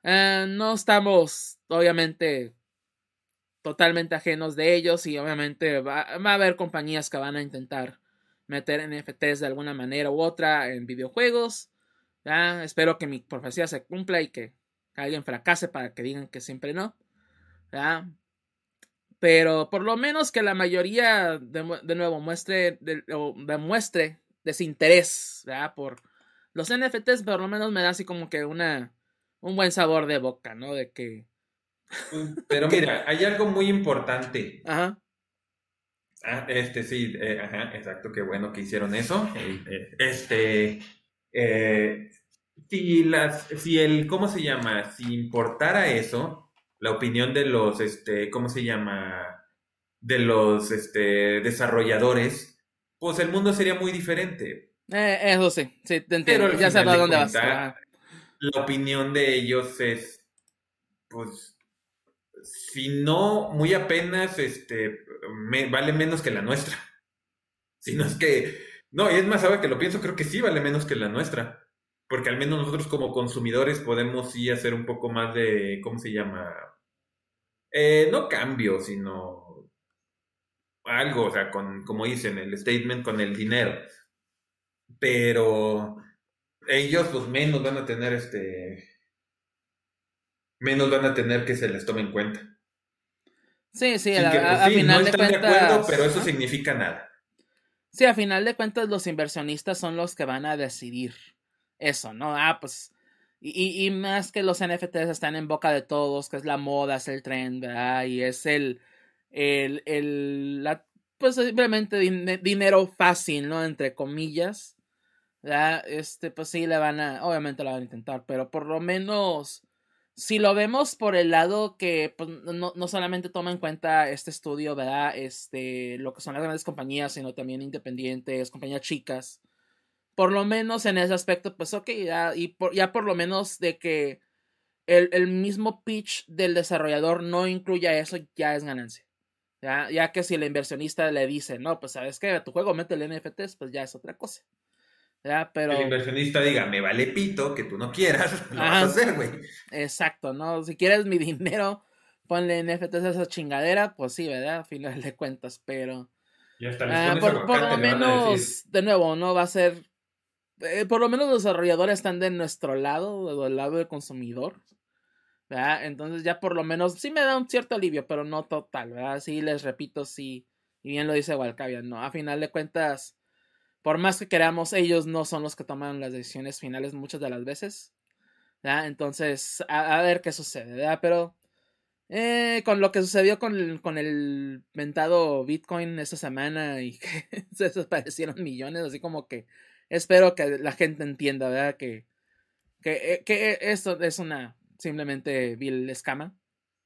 eh, no estamos, obviamente, totalmente ajenos de ellos y obviamente va, va, a haber compañías que van a intentar meter NFTs de alguna manera u otra en videojuegos. ¿ya? Espero que mi profecía se cumpla y que alguien fracase para que digan que siempre no. ¿ya? Pero por lo menos que la mayoría de, nuevo muestre, de, demuestre desinterés ¿verdad? por los NFTs, por lo menos me da así como que una un buen sabor de boca, ¿no? De que pero mira, hay algo muy importante. Ajá. Ah, este sí, eh, ajá, exacto, qué bueno que hicieron eso. Eh, este, eh, si las, si el, ¿cómo se llama? Si importara eso, la opinión de los, este, ¿cómo se llama? De los, este, desarrolladores, pues el mundo sería muy diferente. Eh, eso sí, sí, te entiendo. Pero ya sabes a dónde cuenta, vas. La opinión de ellos es, pues, si no muy apenas, este, vale menos que la nuestra. Si no es que, no, y es más, ahora que lo pienso, creo que sí vale menos que la nuestra. Porque al menos nosotros como consumidores podemos sí hacer un poco más de, ¿cómo se llama? Eh, no cambio, sino algo, o sea, con, como dicen, el statement con el dinero. Pero ellos pues menos van a tener este menos van a tener que se les tome en cuenta. Sí, sí, sí a, que, a, sí, final no de cuentas. de acuerdo, pero eso ¿no? significa nada. Sí, a final de cuentas los inversionistas son los que van a decidir eso, ¿no? Ah, pues Y, y, más que los NFTs están en boca de todos, que es la moda, es el trend, ¿verdad? Y es el, el, el la, pues simplemente dinero fácil, ¿no? Entre comillas. ¿verdad? Este, pues sí, le van a, obviamente lo van a intentar, pero por lo menos, si lo vemos por el lado que pues, no, no solamente toma en cuenta este estudio, ¿verdad? Este, lo que son las grandes compañías, sino también independientes, compañías chicas por lo menos en ese aspecto, pues ok, ya, y por, ya por lo menos de que el, el, mismo pitch del desarrollador no incluya eso, ya es ganancia. Ya, ya que si el inversionista le dice, no, pues sabes que a tu juego mete el NFTs, pues ya es otra cosa. Ya, pero... El inversionista diga, me vale pito, que tú no quieras, lo vas a hacer, güey. Exacto, ¿no? Si quieres mi dinero, ponle NFTs a esa chingadera, pues sí, ¿verdad? A final de cuentas, pero... Ya está, ah, por, por lo menos, de nuevo, no va a ser eh, por lo menos los desarrolladores están de nuestro lado, del lado del consumidor. ¿verdad? Entonces ya por lo menos sí me da un cierto alivio, pero no total, ¿verdad? Sí, les repito, sí. Y bien lo dice Walcavia, ¿no? A final de cuentas, por más que queramos, ellos no son los que toman las decisiones finales muchas de las veces. ¿verdad? Entonces, a, ver qué sucede, ¿verdad? Pero eh, con lo que sucedió con el, con el mentado Bitcoin esta semana y que se desaparecieron millones, así como que espero que la gente entienda, ¿verdad? Que, que, eh, esto es una simplemente vil escama,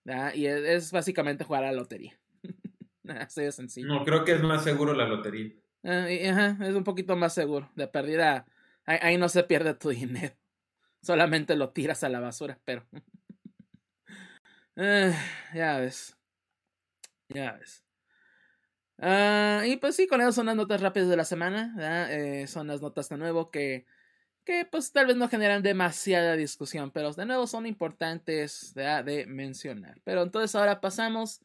¿verdad? Y es, básicamente jugar a la lotería. Así de sencillo. No, creo que es más seguro la lotería. Ah, ajá, es un poquito más seguro. De pérdida, ahí, no se pierde tu dinero. Solamente lo tiras a la basura, pero. uh, ya ves. Ya ves. Uh, y pues sí, con eso son las notas rápidas de la semana. Eh, son las notas de nuevo que, que pues tal vez no generan demasiada discusión, pero de nuevo son importantes de mencionar. Pero entonces ahora pasamos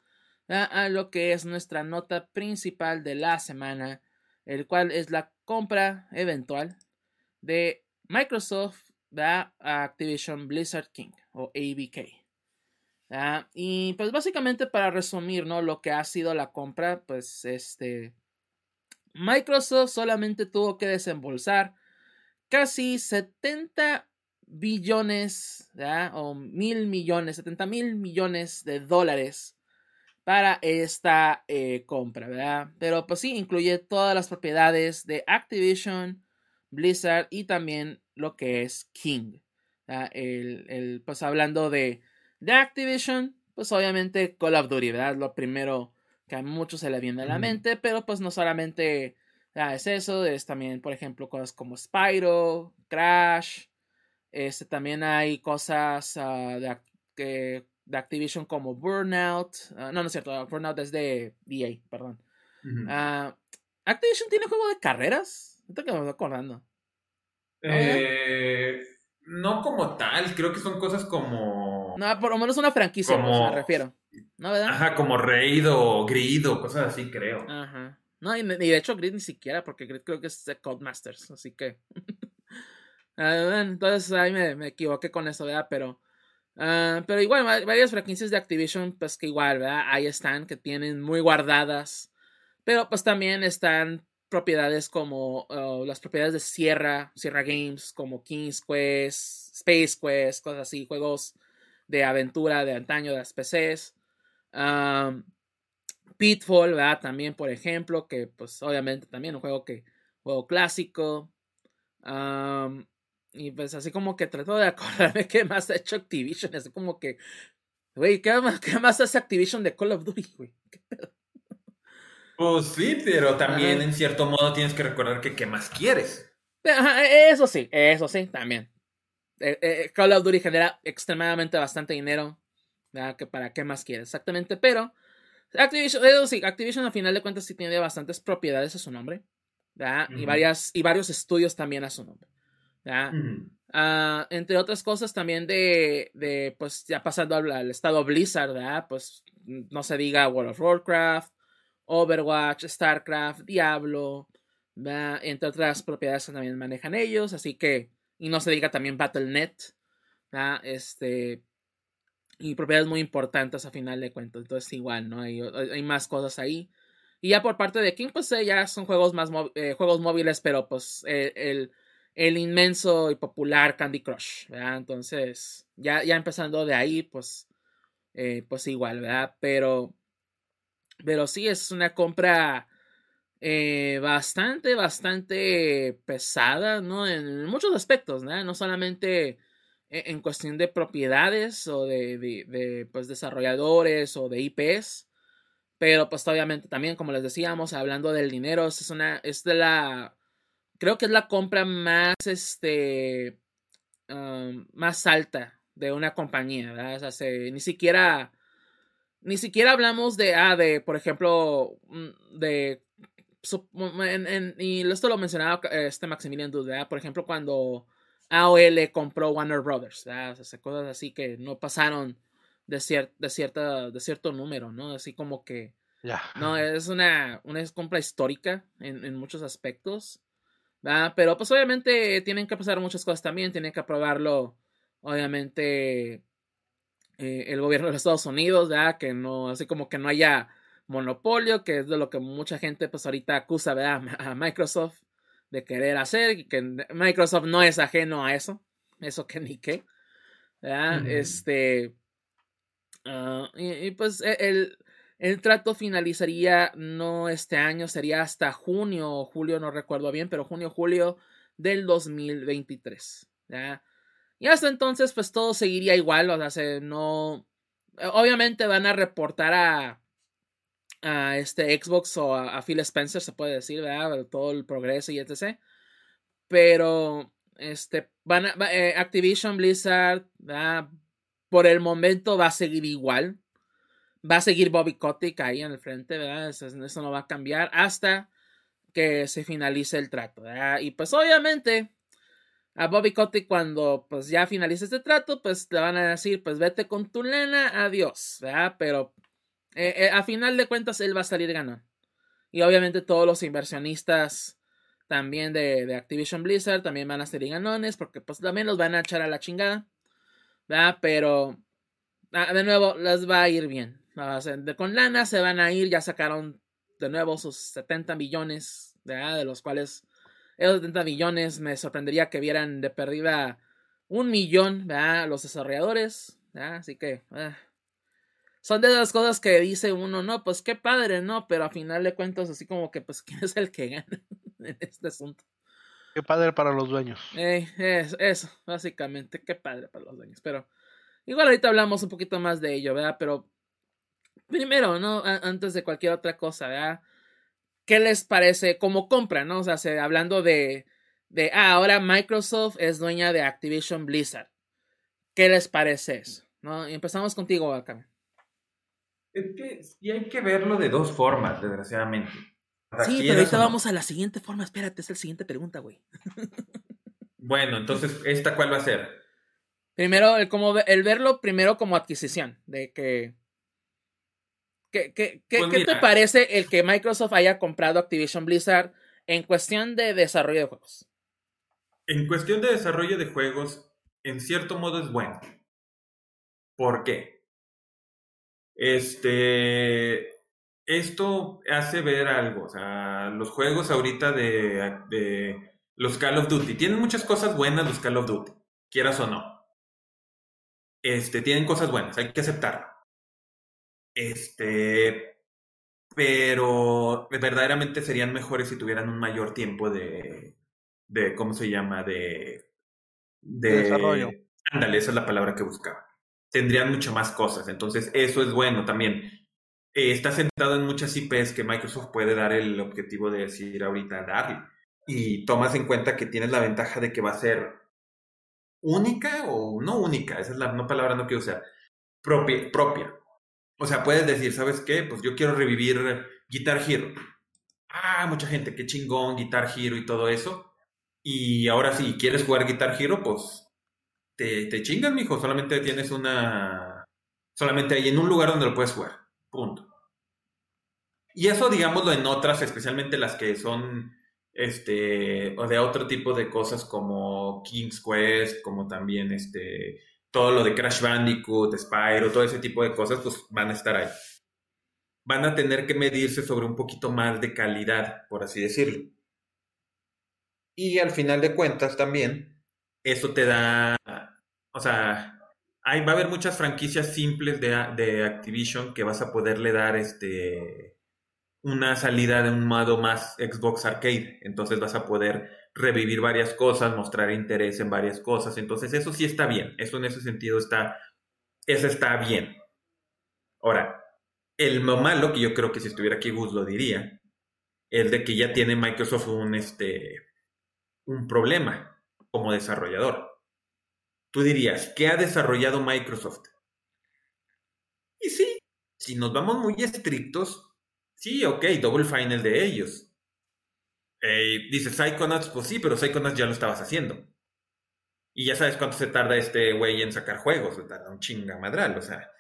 a lo que es nuestra nota principal de la semana, el cual es la compra eventual de Microsoft a Activision Blizzard King o ABK. Y pues básicamente para resumir, ¿no? Lo que ha sido la compra, pues este... Microsoft solamente tuvo que desembolsar casi 70 billones, o mil millones, 70 mil millones de dólares para esta eh, compra, ¿verdad? Pero pues sí, incluye todas las propiedades de Activision, Blizzard y también lo que es King. El, el, pues hablando de de Activision, pues obviamente Call of Duty, ¿verdad? Lo primero que a muchos se le viene a la mente, pero pues no solamente es eso, es también, por ejemplo, cosas como Spyro, Crash, este, también hay cosas uh, de, de, Activision como Burnout, uh, no, no es cierto, Burnout es de EA, perdón. Uh, Activision tiene juego de carreras, esto que me estoy acordando. Eh, no como tal, creo que son cosas como. No, por lo menos una franquicia, pues, como... me refiero. ¿No, verdad? Ajá, como Raid o Grid o cosas así, creo. Ajá. No, y, de hecho Grid ni siquiera, porque Grid creo que es de Codemasters, así que. Ah, entonces ahí me, me, equivoqué con eso, ¿verdad? Pero. Uh, pero igual, varias franquicias de Activision, pues que igual, ¿verdad? Ahí están, que tienen muy guardadas. Pero pues también están propiedades como las propiedades de Sierra, Sierra Games, como King's Quest, Space Quest, cosas así, juegos de aventura de antaño de las PCs. Pitfall, ¿verdad? También, por ejemplo, que pues obviamente también un juego que, juego clásico. Y pues así como que trato de acordarme qué más ha hecho Activision, así como que, güey, ¿qué más, ¿qué más hace Activision de Call of Duty, güey? ¿Qué pedo? Pues sí, pero también en cierto modo tienes que recordar que qué más quieres. eso sí, eso sí, también. Eh, eh, Call of Duty genera extremadamente bastante dinero. Que para qué más quieres, exactamente. Pero Activision, eso sí, Activision al final de cuentas sí tiene bastantes propiedades a su nombre. y, varias, y varios estudios también a su nombre. Ah, entre otras cosas también de, de pues ya pasando al, estado Blizzard, pues no se diga World of Warcraft, Overwatch, StarCraft, Diablo, entre otras propiedades que también manejan ellos, así que, y no se diga también Battle.net, este, y propiedades muy importantes a final de cuentas, entonces igual, ¿no? Hay, hay más cosas ahí. Y ya por parte de King, pues eh, ya son juegos más eh, juegos móviles, pero pues eh, el, el inmenso y popular Candy Crush, ¿verdad? Entonces, ya, ya empezando de ahí, pues, eh, pues igual, ¿verdad? Pero, pero sí, es una compra eh, bastante, bastante pesada, ¿no? En muchos aspectos, ¿no? No solamente en cuestión de propiedades o de, de, pues, desarrolladores o de IPs, pero pues obviamente también, como les decíamos, hablando del dinero, es una, es de la, creo que es la compra más, este, más alta de una compañía, ¿verdad? O sea, ni siquiera, ni siquiera hablamos de, ah, de, por ejemplo, mm, de, y esto lo mencionaba este Maximilian Dude, Por ejemplo, cuando AOL compró Warner Brothers, ¿verdad? O sea, cosas así que no pasaron de, de, cierta, de cierto número, ¿no? Así como que... No, es una, una compra histórica en, en muchos aspectos. ¿Verdad? Pero pues obviamente tienen que pasar muchas cosas también. Tienen que aprobarlo, obviamente, eh, el gobierno de los Estados Unidos, ¿verdad? Que no, así como que no haya monopolio, que es de lo que mucha gente pues ahorita acusa, ¿verdad? A Microsoft de querer hacer, y que Microsoft no es ajeno a eso. Eso que ni qué. ¿verdad? Este Ah, y, pues e, el, el, trato finalizaría no este año, sería hasta junio o julio, no recuerdo bien, pero junio julio del 2023. ¿ya? Y hasta entonces, pues todo seguiría igual, o sea, no. Obviamente van a reportar a, a este Xbox o a, Phil Spencer, se puede decir, ¿verdad? Todo el progreso y etc. Pero, este, van a, eh, Activision Blizzard, por el momento va a seguir igual. Va a seguir Bobby Kotick ahí en el frente, ¿verdad? Eso, no va a cambiar hasta que se finalice el trato, ¿verdad? Y pues obviamente a Bobby Kotick cuando pues ya finalice este trato, pues le van a decir, pues vete con tu lena, adiós, ¿verdad? Pero eh, eh, a final de cuentas él va a salir ganando. Y obviamente todos los inversionistas también de, de Activision Blizzard también van a ser ganones porque pues también los van a echar a la chingada. Pero, ah, de nuevo, les va a ir bien. Con lana se van a ir, ya sacaron de nuevo sus 70 millones, de los cuales esos 70 millones me sorprendería que vieran de perdida un millón, ¿verdad? Los desarrolladores, Así que, ah, son de esas cosas que dice uno, no, pues qué padre, ¿no? Pero a final de cuentas, así como que, pues, ¿quién es el que gana en este asunto? Qué padre para los dueños. Eh, eso, básicamente, qué padre para los dueños. Pero igual ahorita hablamos un poquito más de ello, ¿verdad? Pero primero, ¿no? antes de cualquier otra cosa, ¿verdad? ¿Qué les parece como compra, ¿no? O sea, hablando de, de, ah, ahora Microsoft es dueña de Activision Blizzard. ¿Qué les parece eso? ¿No? Y empezamos contigo, acá. Es que sí hay que verlo de dos formas, desgraciadamente. Sí, pero ahorita vamos a la siguiente forma. Espérate, es la siguiente pregunta, güey. bueno, entonces, ¿esta cuál va a ser? Primero, el, como, el verlo primero como adquisición, de que... ¿Qué, qué, qué, pues ¿qué te parece el que Microsoft haya comprado Activision Blizzard en cuestión de desarrollo de juegos? En cuestión de desarrollo de juegos, en cierto modo es bueno. ¿Por qué? Este, esto hace ver algo. O sea, los juegos ahorita de, de, los Call of Duty tienen muchas cosas buenas los Call of Duty, quieras o no. Este, tienen cosas buenas, hay que aceptarlo. Este, pero verdaderamente serían mejores si tuvieran un mayor tiempo de, de ¿cómo se llama? De, de, de desarrollo. Ándale, esa es la palabra que buscaba. Tendrían mucho más cosas, entonces eso es bueno también eh, está sentado en muchas IPs que Microsoft puede dar el objetivo de decir ahorita darle. Y tomas en cuenta que tienes la ventaja de que va a ser única o no única, esa es la no palabra no quiero usar, propia, propia. O sea, puedes decir, ¿sabes qué? Pues yo quiero revivir Guitar Hero. Ah, mucha gente, qué chingón, Guitar Hero y todo eso. Y ahora si quieres jugar Guitar Hero, pues te, te chingas, mijo. Solamente tienes una. Solamente hay en un lugar donde lo puedes jugar. Punto. Y eso, digámoslo, en otras, especialmente las que son este, o de otro tipo de cosas como King's Quest, como también este, todo lo de Crash Bandicoot, Spyro, todo ese tipo de cosas, pues van a estar ahí. Van a tener que medirse sobre un poquito más de calidad, por así decirlo. Y al final de cuentas también, eso te da, o sea, hay, va a haber muchas franquicias simples de, de Activision que vas a poderle dar este una salida de un modo más Xbox Arcade. Entonces vas a poder revivir varias cosas, mostrar interés en varias cosas. Entonces eso sí está bien. Eso en ese sentido está, eso está bien. Ahora, el malo, que yo creo que si estuviera aquí Gus lo diría, el de que ya tiene Microsoft un, este, un problema como desarrollador. Tú dirías, ¿qué ha desarrollado Microsoft? Y sí, si nos vamos muy estrictos, sí, ok, Double Final de ellos. Eh, dice Psychonauts, pues sí, pero Psychonauts ya lo estabas haciendo. Y ya sabes cuánto se tarda este güey en sacar juegos, se tarda un chinga madral, o sea.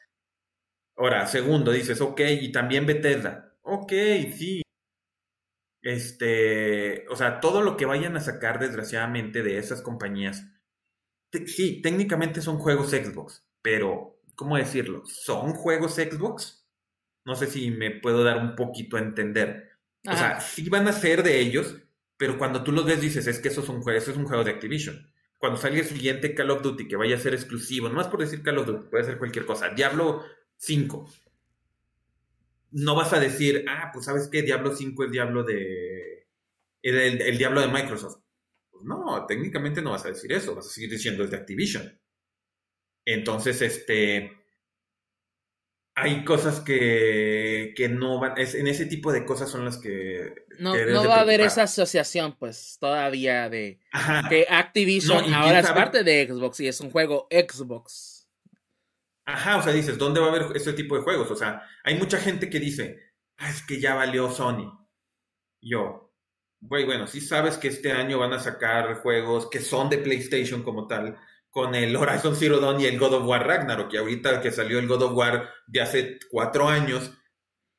Ahora, segundo, dices, ok, y también Bethesda. Ok, sí. Este, o sea, todo lo que vayan a sacar, desgraciadamente, de esas compañías, sí, técnicamente son juegos Xbox, pero, ¿cómo decirlo? ¿Son juegos Xbox? No sé si me puedo dar un poquito a entender. O sea, sí van a ser de ellos, pero cuando tú los ves dices, es que eso es un juego, eso es un juego de Activision. Cuando salga el siguiente Call of Duty que vaya a ser exclusivo, no más por decir Call of Duty, puede ser cualquier cosa. Diablo 5. No vas a decir, ah, pues sabes qué, Diablo 5 es Diablo de. El, el, Diablo de Microsoft. Pues no, técnicamente no vas a decir eso, vas a seguir diciendo es de Activision. Entonces, este. Hay cosas que, que no van. Es, en ese tipo de cosas son las que. No, que no va a haber esa asociación, pues, todavía de. Ajá. Que Activision no, ahora es parte de Xbox y es un juego Xbox. Ajá, o sea, dices, ¿dónde va a haber ese tipo de juegos? O sea, hay mucha gente que dice, ah, es que ya valió Sony. Yo, güey, bueno, sí sabes que este año van a sacar juegos que son de PlayStation como tal, con el Horizon Zero Dawn y el God of War Ragnarok, que ahorita que salió el God of War de hace cuatro años,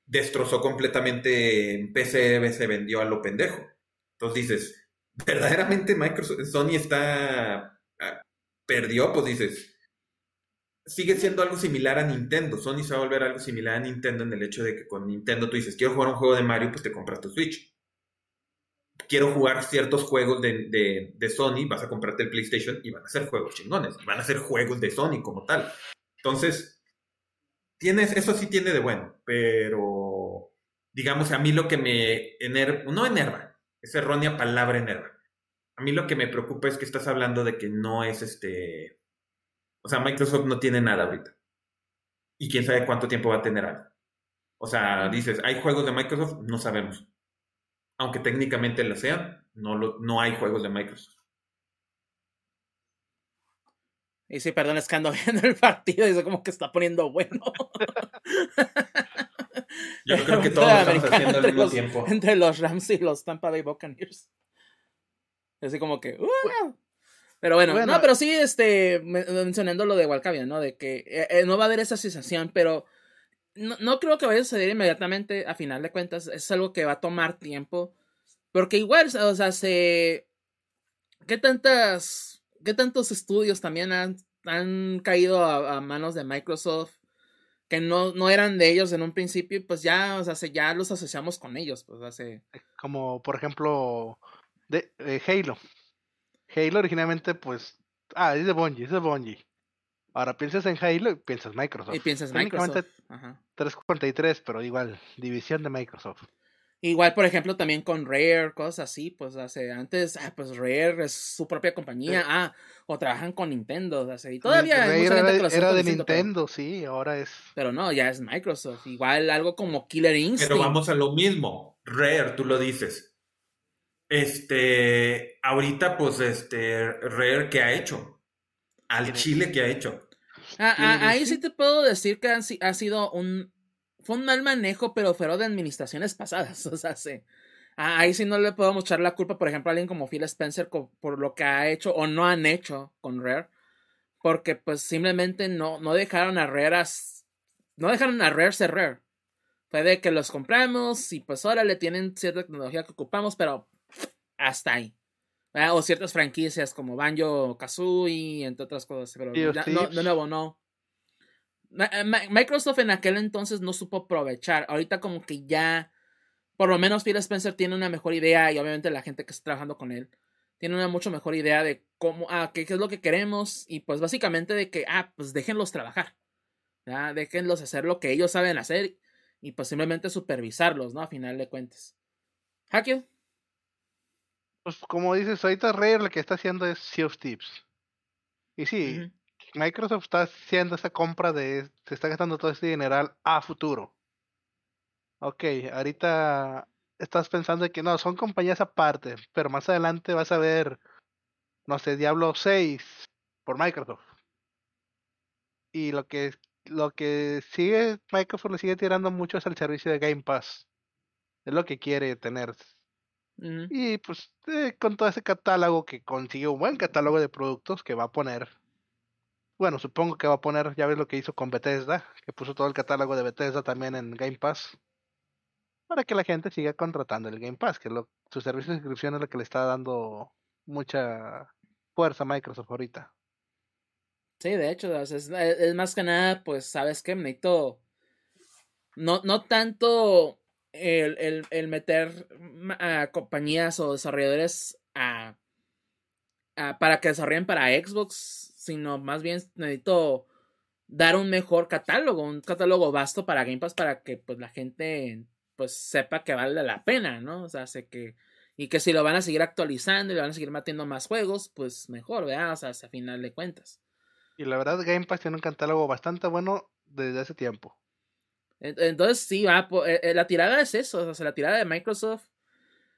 destrozó completamente en PC, se vendió a lo pendejo. Entonces dices, ¿verdaderamente Microsoft, Sony está, ah, perdió? Pues dices, sigue siendo algo similar a Nintendo. Sony se va a volver algo similar a Nintendo en el hecho de que con Nintendo tú dices, quiero jugar un juego de Mario, pues te compras tu Switch. Quiero jugar ciertos juegos de, de, Sony, vas a comprarte el PlayStation y van a ser juegos chingones. Van a ser juegos de Sony como tal. Entonces, tienes, eso sí tiene de bueno, pero digamos, a mí lo que me enerva, no enerva, es errónea palabra enerva. A mí lo que me preocupa es que estás hablando de que no es este o sea, Microsoft no tiene nada ahorita. Y quién sabe cuánto tiempo va a tener algo. O sea, dices, ¿hay juegos de Microsoft? No sabemos. Aunque técnicamente lo sean, no, lo, no hay juegos de Microsoft. Y sí, perdón, es que ando viendo el partido y es como que está poniendo bueno. Yo creo que todos lo estamos haciendo al mismo los, tiempo. Entre los Rams y los Tampa Bay Buccaneers. Así como que. Pero bueno, no, pero sí, este, mencionando lo de Walcavia, ¿no? De que eh, eh, no va a haber esa sensación, pero no, no, creo que vaya a suceder inmediatamente, a final de cuentas, es algo que va a tomar tiempo, porque igual, o sea, se... ¿Qué tantas, qué tantos estudios también han, han caído a, manos de Microsoft que no, no eran de ellos en un principio, pues ya, o sea, se, ya los asociamos con ellos, pues hace... Como, por ejemplo, de, de Halo. Halo originalmente, pues, ah, es de Bungie, es de Bungie. Ahora piensas en Halo y piensas Microsoft. Y piensas Microsoft. Ajá. 343, pero igual, división de Microsoft. Igual, por ejemplo, también con Rare, cosas así, pues hace antes, ah, pues Rare es su propia compañía, sí. ah, o trabajan con Nintendo, hace, y todavía Rare era, era de Nintendo, pero, sí, ahora es. Pero no, ya es Microsoft, igual algo como Killer Instinct. Pero vamos a lo mismo, Rare, tú lo dices, este, ahorita, pues, este, Rare, ¿qué ha hecho? Al Chile, ¿qué ha hecho? Ah, ah, ahí sí te puedo decir que ha, ha, sido un. Fue un mal manejo, pero fueron de administraciones pasadas. O sea, sí. Ah, ahí sí no le podemos echar la culpa, por ejemplo, a alguien como Phil Spencer por lo que ha hecho o no han hecho con Rare. Porque, pues, simplemente no, no dejaron a Rare. No dejaron a Rare ser Rare. Fue de que los compramos y, pues, ahora le tienen cierta tecnología que ocupamos, pero hasta ahí. O ciertas franquicias como Banjo Kazooie, entre otras cosas. Pero ya, no, de nuevo, no. Eh, Microsoft en aquel entonces no supo aprovechar. Ahorita, como que ya. Por lo menos Phil Spencer tiene una mejor idea y obviamente la gente que está trabajando con él. tienen una mucho mejor idea de cómo, ah, qué, qué es lo que queremos y pues básicamente de que, ah, pues déjenlos trabajar, ¿ya? déjenlos hacer lo que ellos saben hacer y pues simplemente supervisarlos, ¿no? A final de cuentas. Hakio. Pues como dices, ahorita Rare lo que está haciendo es Sea of Tips. Y sí. Microsoft está haciendo esa compra de, se está gastando todo este dineral a futuro. Ok, ahorita estás pensando que no, son compañías aparte, pero más adelante vas a ver, no sé, Diablo 6 por Microsoft. Y lo que lo que sigue, Microsoft le sigue tirando mucho es el servicio de Game Pass. Es lo que quiere tener. Y pues eh, con todo ese catálogo que consiguió un buen catálogo de productos que va a poner. Bueno, supongo que va a poner, ya ves lo que hizo con Bethesda, que puso todo el catálogo de Bethesda también en Game Pass. Para que la gente siga contratando el Game Pass, que lo, su servicio de suscripción es lo que le está dando mucha fuerza a Microsoft ahorita. Sí, de hecho, es más que nada, pues, ¿sabes qué? Necesito. No, no tanto el, el, el meter a compañías o desarrolladores a, a- para que desarrollen para Xbox, sino más bien necesito dar un mejor catálogo, un catálogo vasto para Game Pass para que pues la gente pues sepa que vale la pena, ¿no? O sea, sé que y que si lo van a seguir actualizando y le van a seguir metiendo más juegos, pues mejor, ¿verdad? O sea, a final de cuentas. Y la verdad, Game Pass tiene un catálogo bastante bueno desde hace tiempo. En- Entonces, sí, va, eh, eh, la tirada es eso, o sea, la tirada de Microsoft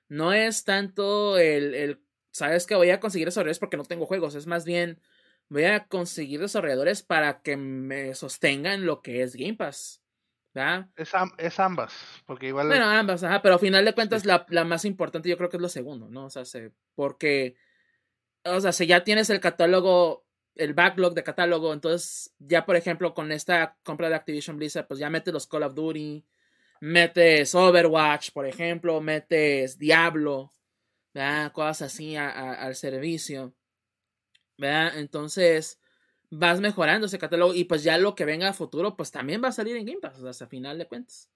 no es tanto el, el, sabes que voy a conseguir desarrolladores porque no tengo juegos, es más bien, voy a conseguir desarrolladores para que me sostengan lo que es Game Pass, ¿verdad? Es, am- es ambas, porque igual Bueno, ambas, ajá, pero a final de cuentas la, la más importante yo creo que es lo segundo, ¿no? O sea, se, porque, o sea, si ya tienes el catálogo, el backlog de catálogo, entonces ya, por ejemplo, con esta compra de Activision Blizzard, pues ya metes los Call of Duty, metes Overwatch, por ejemplo, metes Diablo, ¿verdad? Cosas así a- a- al servicio, ¿verdad? Entonces vas mejorando ese catálogo y pues ya lo que venga a futuro, pues también va a salir en Game Pass, o sea, a final de cuentas.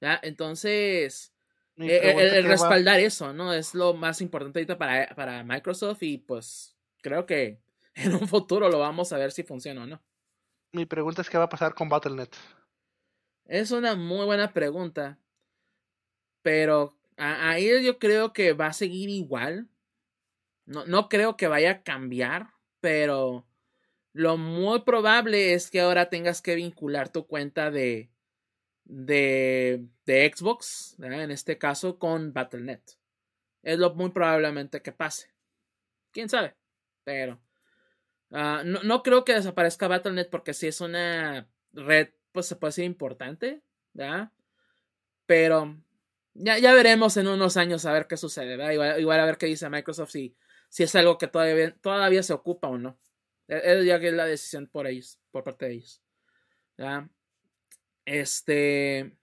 ¿verdad? Entonces, mi eh, el, va- respaldar eso, ¿no? Es lo más importante ahorita para, para Microsoft y pues creo que en un futuro lo vamos a ver si funciona o no. mi pregunta es qué va a pasar con Battle.net. Es una muy buena pregunta, pero a- ahí yo creo que va a seguir igual. No, no creo que vaya a cambiar, pero lo muy probable es que ahora tengas que vincular tu cuenta de, de, de Xbox, ¿verdad? en este caso, con Battle.net. Es lo muy probablemente que pase. Quién sabe, pero ah, no, no creo que desaparezca Battle.net porque si es una red, pues se puede decir importante, ¿verdad? Pero ya, ya veremos en unos años a ver qué sucede, ¿verdad? Igual, igual a ver qué dice Microsoft si, si es algo que todavía, todavía se ocupa o no. E- Es ya que es la decisión por ellos, por parte de ellos. ¿verdad? Este.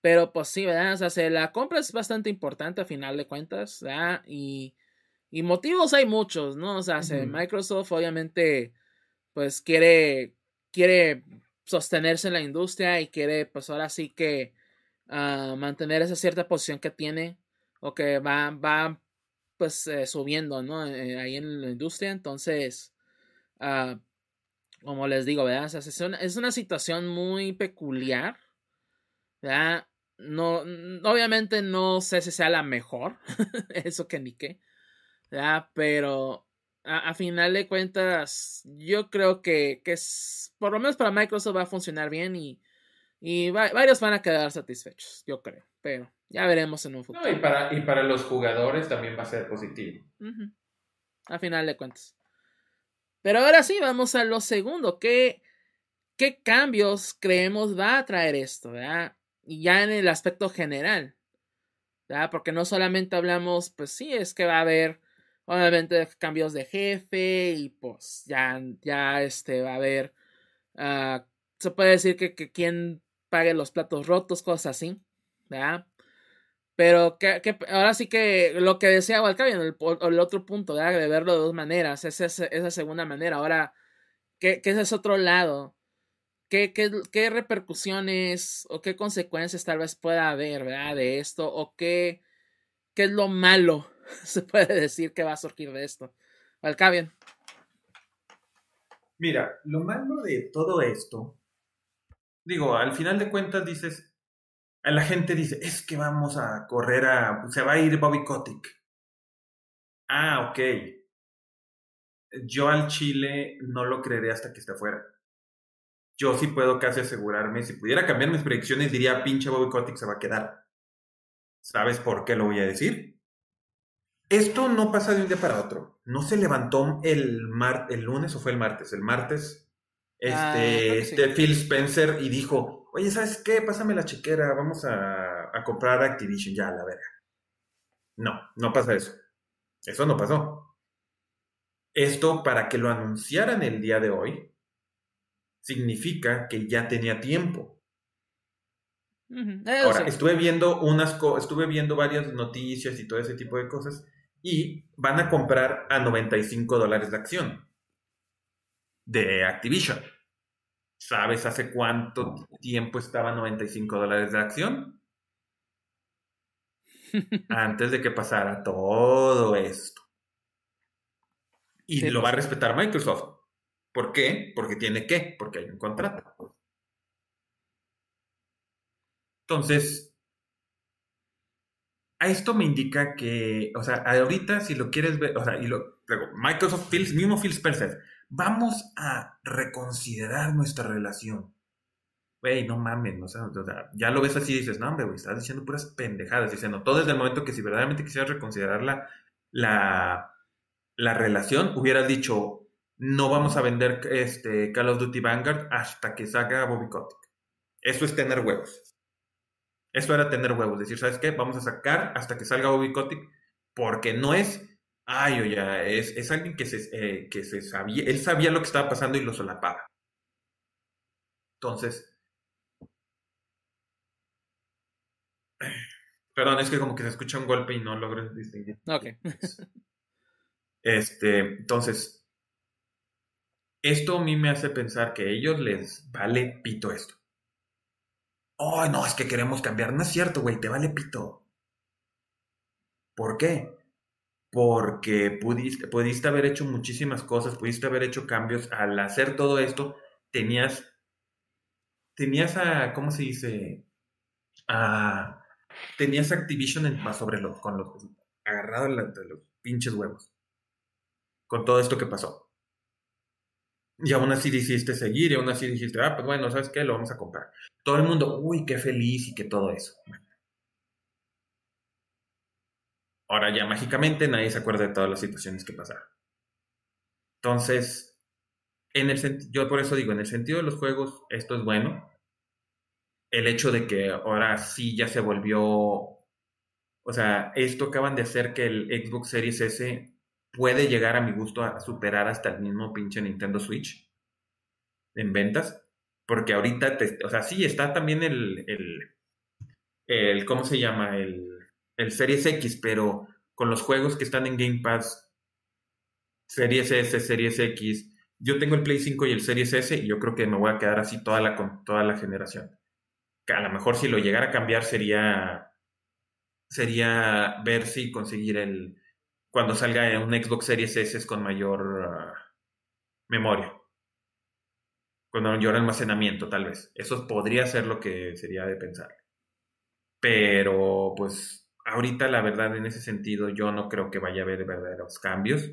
Pero pues sí, ¿verdad? O sea, se- la compra es bastante importante a final de cuentas, ¿verdad? Y, y motivos hay muchos, ¿no? O sea. Microsoft obviamente pues quiere, quiere sostenerse en la industria y quiere pues ahora sí que ah, mantener esa cierta posición que tiene o que va, va pues eh, subiendo, ¿no? Eh, ahí en la industria, entonces, ah, como les digo, ¿verdad? O sea, es, una, es una situación muy peculiar, ¿verdad? No, obviamente no sé si sea la mejor, eso que ni qué, ¿verdad? Pero a, a final de cuentas, yo creo que, que es, por lo menos para Microsoft va a funcionar bien y, y va- varios van a quedar satisfechos, yo creo, pero ya veremos en un futuro. No, y, para, y para los jugadores también va a ser positivo. A final de cuentas. Pero ahora sí, vamos a lo segundo. ¿Qué, qué cambios creemos va a traer esto? ¿verdad? Y ya en el aspecto general. ¿verdad? Porque no solamente hablamos, pues sí, es que va a haber, obviamente, cambios de jefe y pues ya, ya este, va a haber, ah, se puede decir que, que quien pague los platos rotos, cosas así. ¿verdad? Pero que, que ahora sí que lo que decía Walcavi en el, el otro punto, ¿verdad? de verlo de dos maneras, esa es esa segunda manera. Ahora, ¿qué, qué es ese otro lado? ¿Qué, qué, qué repercusiones o qué consecuencias tal vez pueda haber, ¿verdad? De esto, o qué, qué es lo malo se puede decir que va a surgir de esto. Alcabian. Mira, lo malo de todo esto, digo, al final de cuentas dices, la gente dice, es que vamos a correr a, se va a ir Bobby Kotick. Ah, ok. Yo al Chile no lo creeré hasta que esté fuera. Yo sí puedo casi asegurarme, si pudiera cambiar mis predicciones, diría, pinche Bobby Kotick se va a quedar. ¿Sabes por qué lo voy a decir? Esto no pasa de un día para otro. No se levantó el, mar el lunes o fue el martes. El martes, Ah, este, sí. este Phil Spencer y dijo, oye, ¿sabes qué? Pásame la chequera, vamos a, a comprar Activision ya, la verga. No, no pasa eso. Eso no pasó. Esto, para que lo anunciaran el día de hoy, significa que ya tenía tiempo. Ahora, sí. estuve viendo unas co- estuve viendo varias noticias y todo ese tipo de cosas y van a comprar a 95 dólares la acción de Activision. ¿Sabes hace cuánto tiempo estaba a 95 dólares de acción? Antes de que pasara todo esto. Y Sí, lo pues va a sí. respetar Microsoft. ¿Por qué? Porque tiene que, porque hay un contrato. Entonces, esto me indica que, o sea, ahorita si lo quieres ver, o sea, y lo, luego, Microsoft, Phil, mismo Phil Spencer, vamos a reconsiderar nuestra relación. Güey, no mames, o sea, o sea, ya lo ves así y dices, no, hombre, güey, estás diciendo puras pendejadas, diciendo, todo desde el momento que si verdaderamente quisieras reconsiderar la, la, la relación, hubieras dicho, no vamos a vender este Call of Duty Vanguard hasta que salga Bobby Kotick. Eso es tener huevos. Eso era tener huevos, decir, ¿sabes qué? Vamos a sacar hasta que salga Bobby Kotick, porque no es, ay, oye, es, es alguien que se, eh, que se sabía, él sabía lo que estaba pasando y lo solapaba. Entonces, perdón, es que como que se escucha un golpe y no logro distinguir. Ok. Este, entonces, esto a mí me hace pensar que a ellos les vale pito esto. Oh, no, es que queremos cambiar. No es cierto, güey, te vale pito. ¿Por qué? Porque pudiste, pudiste haber hecho muchísimas cosas, pudiste haber hecho cambios. Al hacer todo esto, tenías, tenías a, ¿cómo se dice? A, tenías Activision en, más sobre los, con los, agarrado de, los pinches huevos. Con todo esto que pasó. Y aún así decidiste seguir, y aún así dijiste, ah, pues bueno, ¿sabes qué? Lo vamos a comprar. Todo el mundo, uy, qué feliz y que todo eso. Ahora ya mágicamente nadie se acuerda de todas las situaciones que pasaron. Entonces, en el yo por eso digo, en el sentido de los juegos, esto es bueno. El hecho de que ahora sí ya se volvió, o sea, esto acaban de hacer que el Xbox Series S puede llegar a mi gusto a superar hasta el mismo pinche Nintendo Switch en ventas. Porque ahorita, o sea, sí está también el, el, ¿cómo se llama? El, el Series X, pero con los juegos que están en Game Pass, Series S, Series X, yo tengo el Play 5 y el Series S y yo creo que me voy a quedar así toda la, toda la generación. A lo mejor si lo llegara a cambiar sería, sería ver si conseguir el, cuando salga un Xbox Series S con mayor ah, memoria, con mayor almacenamiento tal vez. Eso podría ser lo que sería de pensar. Pero pues ahorita la verdad en ese sentido yo no creo que vaya a haber verdaderos cambios.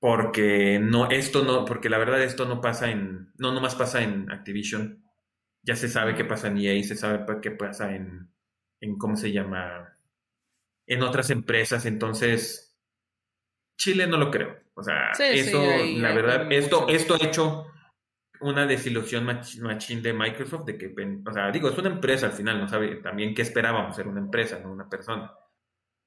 Porque no, esto no, porque la verdad esto no pasa en, no nomás pasa en Activision. Ya se sabe qué pasa en EA, se sabe qué pasa en, en ¿cómo se llama? En otras empresas. Entonces, Chile no lo creo. O sea, Sí, sí, eso, ahí- la verdad, esto, mucho. esto ha hecho una desilusión mach- machín de Microsoft de que, o sea, digo, es una empresa al final, no sabe también qué esperábamos, ser una empresa, no una persona.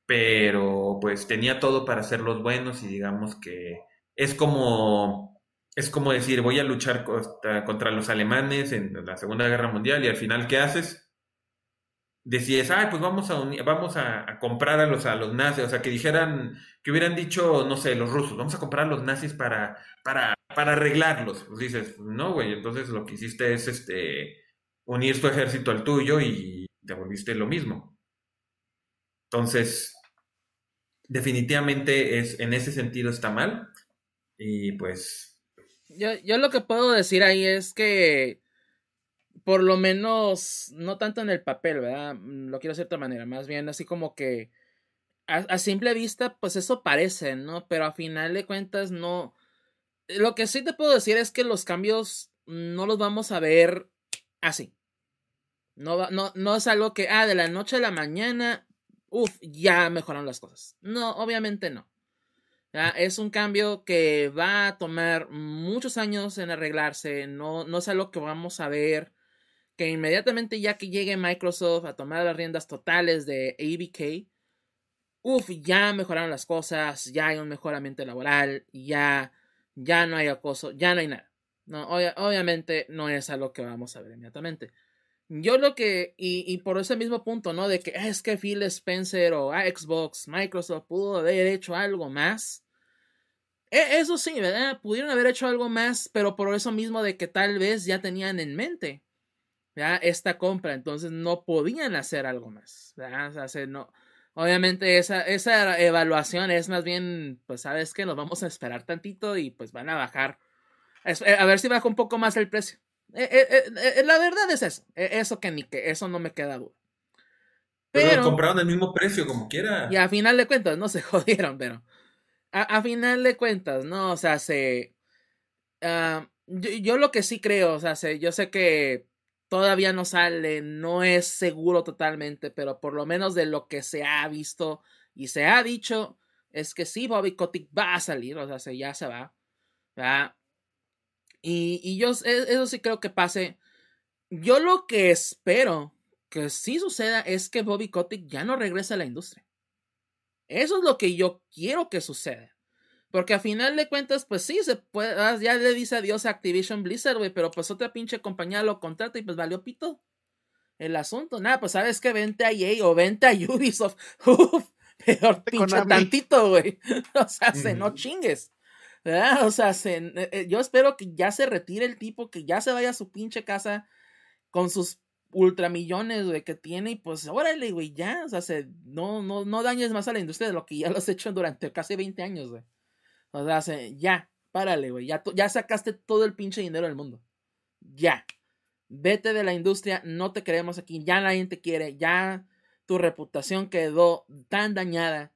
Pero pues tenía todo para ser los buenos y digamos que es como es como decir, voy a luchar contra, contra los alemanes en la Segunda Guerra Mundial y al final ¿qué haces? Decides, ay, pues vamos a vamos a, a comprar a los a los nazis, o sea, que dijeran, que hubieran dicho, no sé, los rusos, vamos a comprar a los nazis para para para arreglarlos. Pues dices, no, güey, entonces lo que hiciste es este unir tu ejército al tuyo y te volviste lo mismo. Entonces, definitivamente es, en ese sentido está mal. Y pues. Yo, yo lo que puedo decir ahí es que por lo menos, no tanto en el papel, ¿verdad? Mm, lo quiero decir de otra manera, más bien así como que a, simple vista, pues eso parece, ¿no? Pero a final de cuentas, no. Lo que sí te puedo decir es que los cambios no los vamos a ver así. No, no, no es algo que, ah, de la noche a la mañana, uff, ya mejoran las cosas. No, obviamente no. Es un cambio que va a tomar muchos años en arreglarse. No, no es algo que vamos a ver que inmediatamente ya que llegue Microsoft a tomar las riendas totales de ABK, uff, ya mejoraron las cosas, ya hay un mejoramiento laboral, ya, ya no hay acoso, ya no hay nada. No, obviamente no es algo que vamos a ver inmediatamente. Yo lo que, y, por ese mismo punto, ¿no? De que ah, es que Phil Spencer o Xbox, Microsoft pudo haber hecho algo más. E, eso sí, ¿verdad? Pudieron haber hecho algo más, pero por eso mismo de que tal vez ya tenían en mente esta compra, entonces no podían hacer algo más. O sea, no, obviamente esa, esa evaluación es más bien, pues sabes que nos vamos a esperar tantito y pues van a bajar. Eh, a ver si baja un poco más el precio. Eh, eh, la verdad es eso, eso que ni que, eso no me queda duda. Pero, compraron el mismo precio como quiera. Y a final de cuentas, no se jodieron, pero a, final de cuentas, no, o sea, se... Ah, yo, yo, lo que sí creo, o sea, se, yo sé que todavía no sale, no es seguro totalmente, pero por lo menos de lo que se ha visto y se ha dicho, es que sí, Bobby Kotick va a salir, o sea, ya se va. Y, y yo, e, eso sí creo que pase. Yo lo que espero que sí suceda es que Bobby Kotick ya no regrese a la industria. Eso es lo que yo quiero que suceda. Porque a final de cuentas, pues sí, se puede, ah, ya le dice adiós a Activision Blizzard, güey, pero pues otra pinche compañía lo contrata y pues valió pito el asunto. Nada, pues sabes que vente a EA o vente a Ubisoft. Uf, peor pinche tantito, güey. O sea, se no chingues. O sea, se, eh, eh, yo espero que ya se retire el tipo, que ya se vaya a su pinche casa con sus ultramillones, güey, que tiene y pues órale, güey, ya, o sea, se, no, no, no dañes más a la industria de lo que ya lo has hecho durante casi 20 años, güey. O sea, ya, párale, güey. Ya, ya sacaste todo el pinche dinero del mundo. Ya. Vete de la industria, no te queremos aquí, ya nadie te quiere, ya tu reputación quedó tan dañada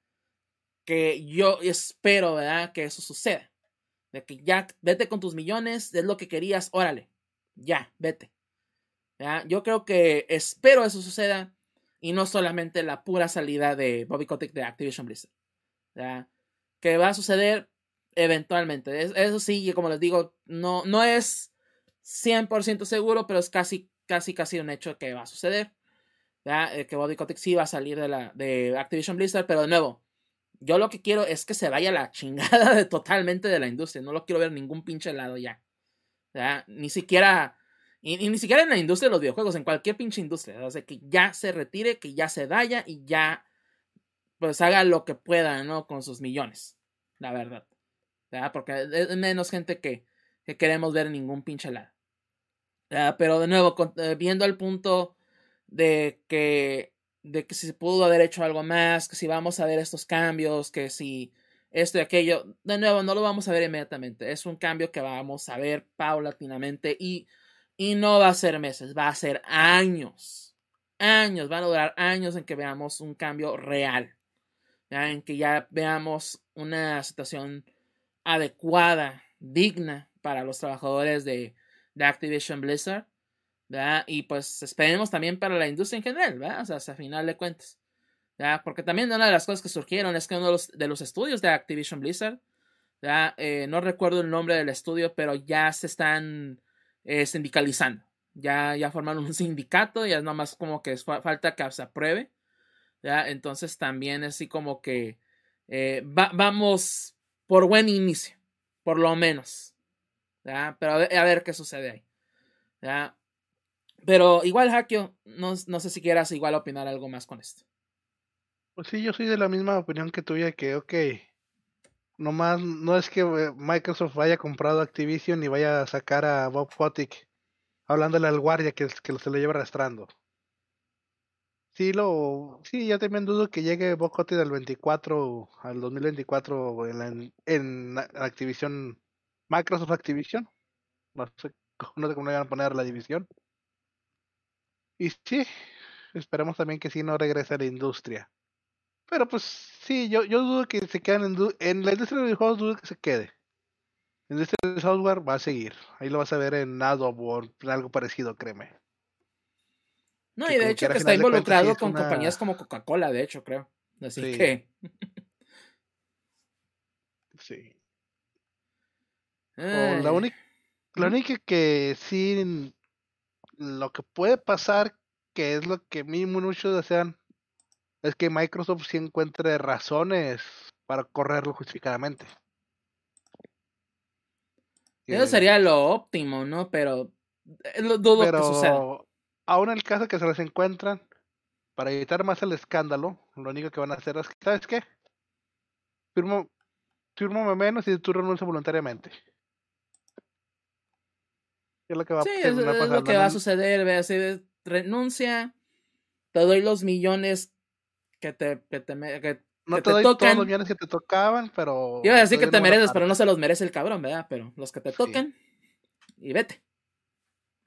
que yo espero, ¿verdad? Que eso suceda. De que ya, vete con tus millones, es lo que querías, órale, ya, vete. ¿Ya? Yo creo que espero eso suceda y no solamente la pura salida de Bobby Kotick de Activision Blizzard. ¿Ya? Que va a suceder, Eventualmente. Eso sí, como les digo, no, no es 100% seguro, pero es casi, casi, casi un hecho que va a suceder. Eh, que Bobby sí va a salir de, la, de Activision Blizzard, pero de nuevo, yo lo que quiero es que se vaya la chingada de, totalmente de la industria. No lo quiero ver ningún pinche lado ya. Ni siquiera. Y, ni siquiera en la industria de los videojuegos, en cualquier pinche industria. Que ya se retire, que ya se vaya y ya. Pues haga lo que pueda, ¿no? Con sus millones. La verdad. Porque es menos gente que, queremos ver en ningún pinche lado. Pero de nuevo, eh, viendo el punto de que, de que si se pudo haber hecho algo más, que si vamos a ver estos cambios, que si esto y aquello, de nuevo, no lo vamos a ver inmediatamente. Es un cambio que vamos a ver paulatinamente y, y no va a ser meses, va a ser años. Años, van a durar años en que veamos un cambio real. En que ya veamos una situación adecuada, digna para los trabajadores de, Activision Blizzard, ¿verdad? Y pues esperemos también para la industria en general, ¿verdad? O sea, hasta final de cuentas. ¿verdad? Porque también una de las cosas que surgieron es que uno de los, estudios de Activision Blizzard. Eh, no recuerdo el nombre del estudio, pero ya se están eh, sindicalizando. Ya, ya formaron un sindicato, ya nada más como que falta que se apruebe. ¿verdad? Entonces también así como que eh, vamos por buen inicio, por lo menos. Pero a ver, qué sucede ahí. Pero igual, Hakio, no, no, sé si quieras igual opinar algo más con esto. Pues sí, yo soy de la misma opinión que tuya, que ok, nomás no es que eh, Microsoft vaya comprado Activision y vaya a sacar a Bob Kotick hablándole al guardia que, que se lo lleva arrastrando. Sí, lo, sí, yo también dudo que llegue Bocote del 24 al 2024 en, la, en Activision, Microsoft Activision. No sé, no sé cómo le van a poner la división. Y sí, esperemos también que sí no regrese a la industria. Pero pues sí, yo, yo dudo que se queden en, la industria de videojuegos, dudo que se quede. La industria de software va a seguir. Ahí lo vas a ver en Adobe o algo parecido, créeme. No, y de hecho que está involucrado con compañías como Coca-Cola, de hecho, creo. Así que. sí. la única, la única que sí, lo que puede pasar, que es lo que mí muchos desean, es que Microsoft sí encuentre razones para correrlo justificadamente. Eso sería lo óptimo, ¿no? Pero eh, lo dudo que suceda aún en el caso que se les encuentran, para evitar más el escándalo, lo único que van a hacer es que, ¿sabes qué? Firmo, firmo menos y tú renuncias voluntariamente. Es lo que va, sí, es, lo que va a suceder, ve, así renuncia, te doy los millones que te, que te, que, no te, doy todos los millones que te tocaban, pero... Iba a decir que te mereces, pero no se los merece el cabrón, ¿verdad? Pero los que te tocan y vete.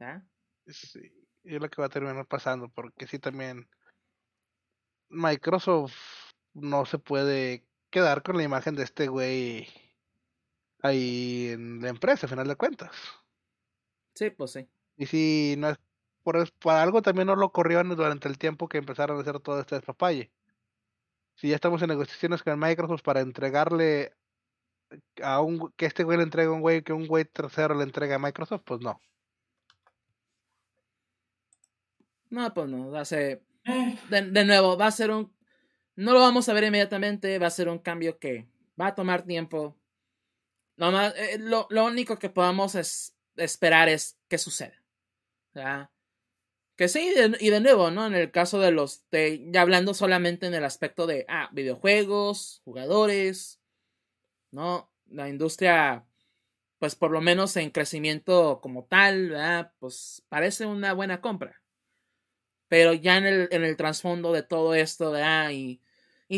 ¿Ah? Sí es lo que va a terminar pasando, porque sí también Microsoft no se puede quedar con la imagen de este güey ahí en la empresa, a final de cuentas. Sí, pues sí. Y si no es por, por algo también no lo corrieron durante el tiempo que empezaron a hacer todo este despapalle. Si ya estamos en negociaciones con Microsoft para entregarle a un que este güey le entregue a un güey que un güey tercero le entregue a Microsoft, pues no. No, pues no, va a ser. Eh. De, nuevo, va a ser un. No lo vamos a ver inmediatamente, va a ser un cambio que va a tomar tiempo. Nomás, eh, lo, lo, único que podamos es esperar es que suceda. Que sí, y de nuevo, ¿no? En el caso de los. De, ya hablando solamente en el aspecto de. Ah, videojuegos, jugadores. ¿No? La industria. Pues por lo menos en crecimiento como tal, ¿verdad? Pues parece una buena compra. Pero ya en el, en el trasfondo de todo esto, de, ah, y,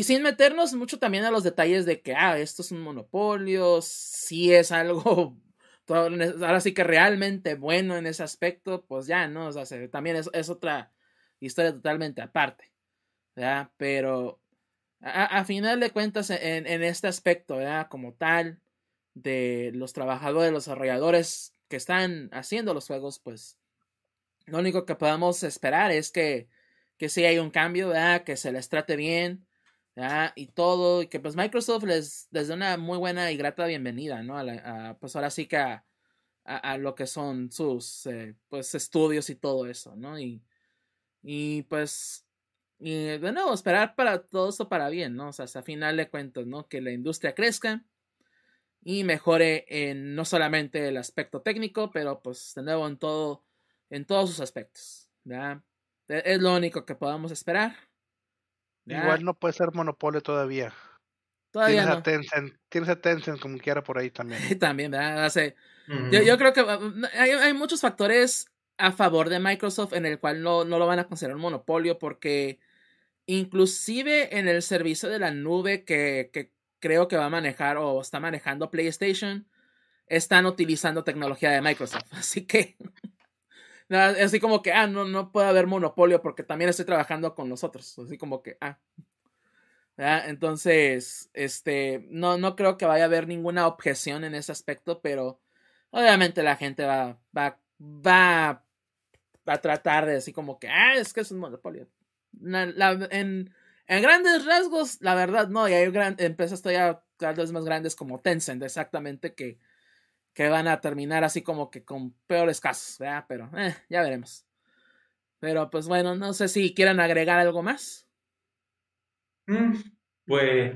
sin meternos mucho también a los detalles de que, ah, esto es un monopolio, si es algo, ahora sí que realmente bueno en ese aspecto, pues ya, ¿no? También es, es, otra historia totalmente aparte. Pero a, final de cuentas, en, en este aspecto, ¿verdad? Como tal, de los trabajadores, los desarrolladores que están haciendo los juegos, pues lo único que podemos esperar es que, que sí hay un cambio, ¿verdad? que se les trate bien y todo, y que pues Microsoft les, les dé una muy buena y grata bienvenida, ¿no? A, pues ahora sí que a, a, lo que son sus eh, pues estudios y todo eso, ¿no? Y, y pues, y de nuevo, esperar para todo esto para bien, ¿no? O sea, hasta final de cuentas, ¿no? Que la industria crezca y mejore en no solamente el aspecto técnico, pero pues de nuevo en todo en todos sus aspectos. E, es lo único que podamos esperar. Igual no puede ser monopolio todavía. Todavía tienes no. A Tencent, tienes a Tencent como quiera por ahí también. también, ¿verdad? yo, yo, creo que uh, hay, hay, muchos factores a favor de Microsoft en el cual no, no lo van a considerar un monopolio porque inclusive en el servicio de la nube que, que creo que va a manejar o está manejando PlayStation, están utilizando tecnología de Microsoft. Así que así como que, ah, no, no puede haber monopolio porque también estoy trabajando con nosotros. Así como que, ah. Entonces, este, no, no creo que vaya a haber ninguna objeción en ese aspecto, pero obviamente la gente va, va, va, a tratar de así como que, ah, es que es un monopolio. en, en grandes rasgos, la verdad, no, y hay gran, empresas todavía cada vez más grandes como Tencent, exactamente, que que van a terminar así como que con peores casos, ¿verdad? Pero eh, ya veremos. Pero pues bueno, no sé si quieran agregar algo más. Mm, pues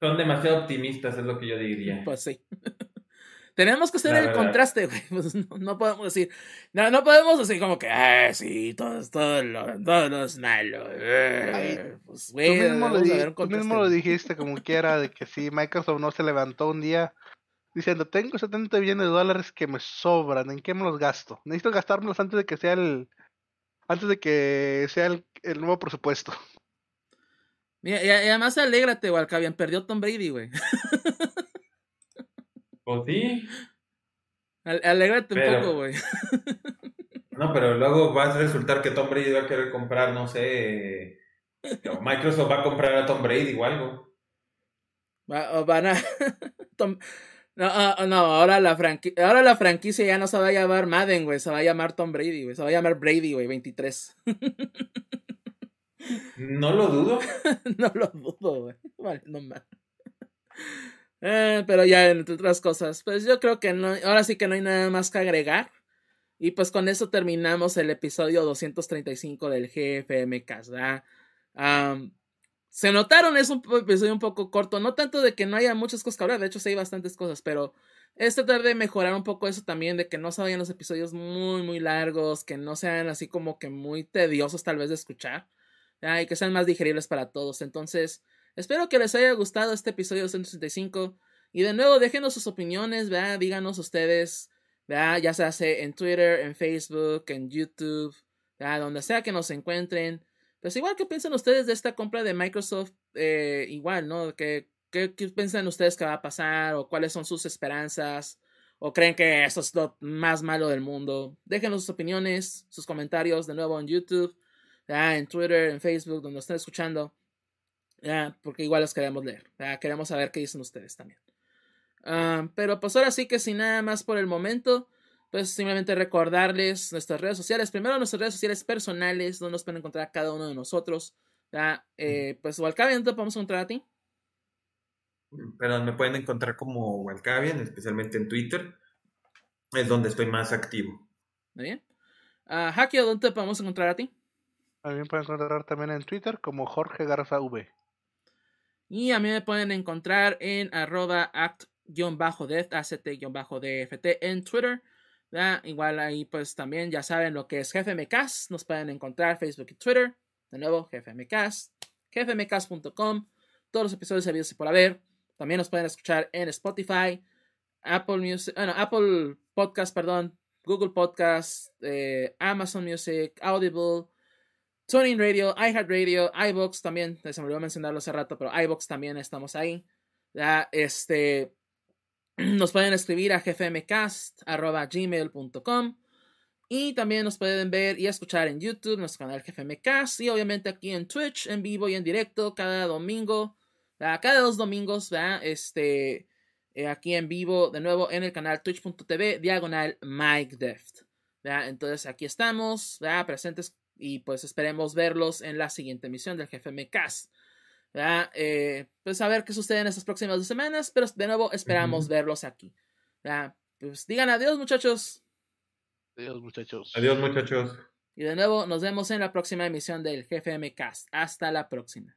son demasiado optimistas, es lo que yo diría. Pues sí. Tenemos que hacer el contraste, güey. Pues no, podemos decir, no, no podemos decir como que, ah, sí, todo, todo, lo, todo es malo. Eh, pues, güey, tú mismo, lo, tú mismo lo dijiste como quiera, de que si Microsoft no se levantó un día diciendo, tengo 70 millones de dólares que me sobran, ¿en qué me los gasto? Necesito gastármelos antes de que sea el, antes de que sea el, el nuevo presupuesto. Mira, y, además alégrate, Walcavian, perdió Tom Brady, güey. Pues sí. Al- Alégrate un poco, güey. No, pero luego va a resultar que Tom Brady va a querer comprar, no sé. o Microsoft va a comprar a Tom Brady o algo. Va- o van a. Tom- No, ah, no, ahora la, franqui- ahora la franquicia ya no se va a llamar Madden, güey. Se va a llamar Tom Brady, güey. Se va a llamar Brady, güey, 23. No lo dudo. no lo dudo, güey. Vale, no más. Eh, pero ya, entre otras cosas, pues yo creo que no, ahora sí que no hay nada más que agregar. Y pues con eso terminamos el episodio 235 del ¿verdad? Am, se notaron, es un episodio un poco corto, no tanto de que no haya muchas cosas que hablar, de hecho sí hay bastantes cosas, pero es tratar de mejorar un poco eso también, de que no se vayan los episodios muy, muy largos, que no sean así como que muy tediosos tal vez de escuchar, ¿verdad? y que sean más digeribles para todos. Entonces, espero que les haya gustado este episodio 165. Y de nuevo, déjenos sus opiniones, ¿verdad? díganos ustedes, ya se hace en Twitter, en Facebook, en YouTube, donde sea que nos encuentren. Pues igual que piensan ustedes de esta compra de Microsoft, eh, igual, ¿no? ¿Qué, qué, qué piensan ustedes que va a pasar? ¿O cuáles son sus esperanzas? ¿O creen que eso es lo más malo del mundo? Déjenos sus opiniones, sus comentarios de nuevo en YouTube, en Twitter, en Facebook, donde estén escuchando. Porque igual los queremos leer. Queremos saber qué dicen ustedes también. Ah, pero pues ahora sí que sin nada más por el momento, pues simplemente recordarles nuestras redes sociales. Primero nuestras redes sociales personales, donde nos pueden encontrar a cada uno de nosotros. ¿verdad? Eh, pues Walcavian, ¿dónde te podemos encontrar a ti? Pero me pueden encontrar como Walcavian, especialmente en Twitter. Es donde estoy más activo. ¿Muy bien? Ah, Hakio, ¿dónde te podemos encontrar a ti? A mí me pueden encontrar también en Twitter como Jorge Garza V. Y a mí me pueden encontrar en arroba act-deft, act-dft en Twitter. ¿Verdad? Igual ahí pues también ya saben lo que es GFMcast. Nos pueden encontrar Facebook y Twitter. De nuevo, GFMcast. gfmcast.com. Todos los episodios habidos y por haber. También nos pueden escuchar en Spotify, Apple Music, bueno, Apple Podcast, perdón, Google Podcast, eh, Amazon Music, Audible, Tuning Radio, iHeartRadio, iBox también, se me olvidó mencionarlo hace rato, pero iBox también estamos ahí. Este, nos pueden escribir a gfmcast.gmail.com y también nos pueden ver y escuchar en YouTube, nuestro canal GFMcast y obviamente aquí en Twitch, en vivo y en directo, cada domingo, cada dos domingos, ¿verdad? este, eh, aquí en vivo, de nuevo en el canal twitch.tv, diagonal Mike Deft. Entonces aquí estamos, presentes y pues esperemos verlos en la siguiente emisión del GFM Cast. ¿verdad? Eh, pues a ver qué sucede en estas próximas dos semanas, pero de nuevo esperamos verlos aquí. ¿verdad? Pues digan adiós muchachos. Adiós, muchachos. Adiós, muchachos. Y de nuevo nos vemos en la próxima emisión del GFM Cast. Hasta la próxima.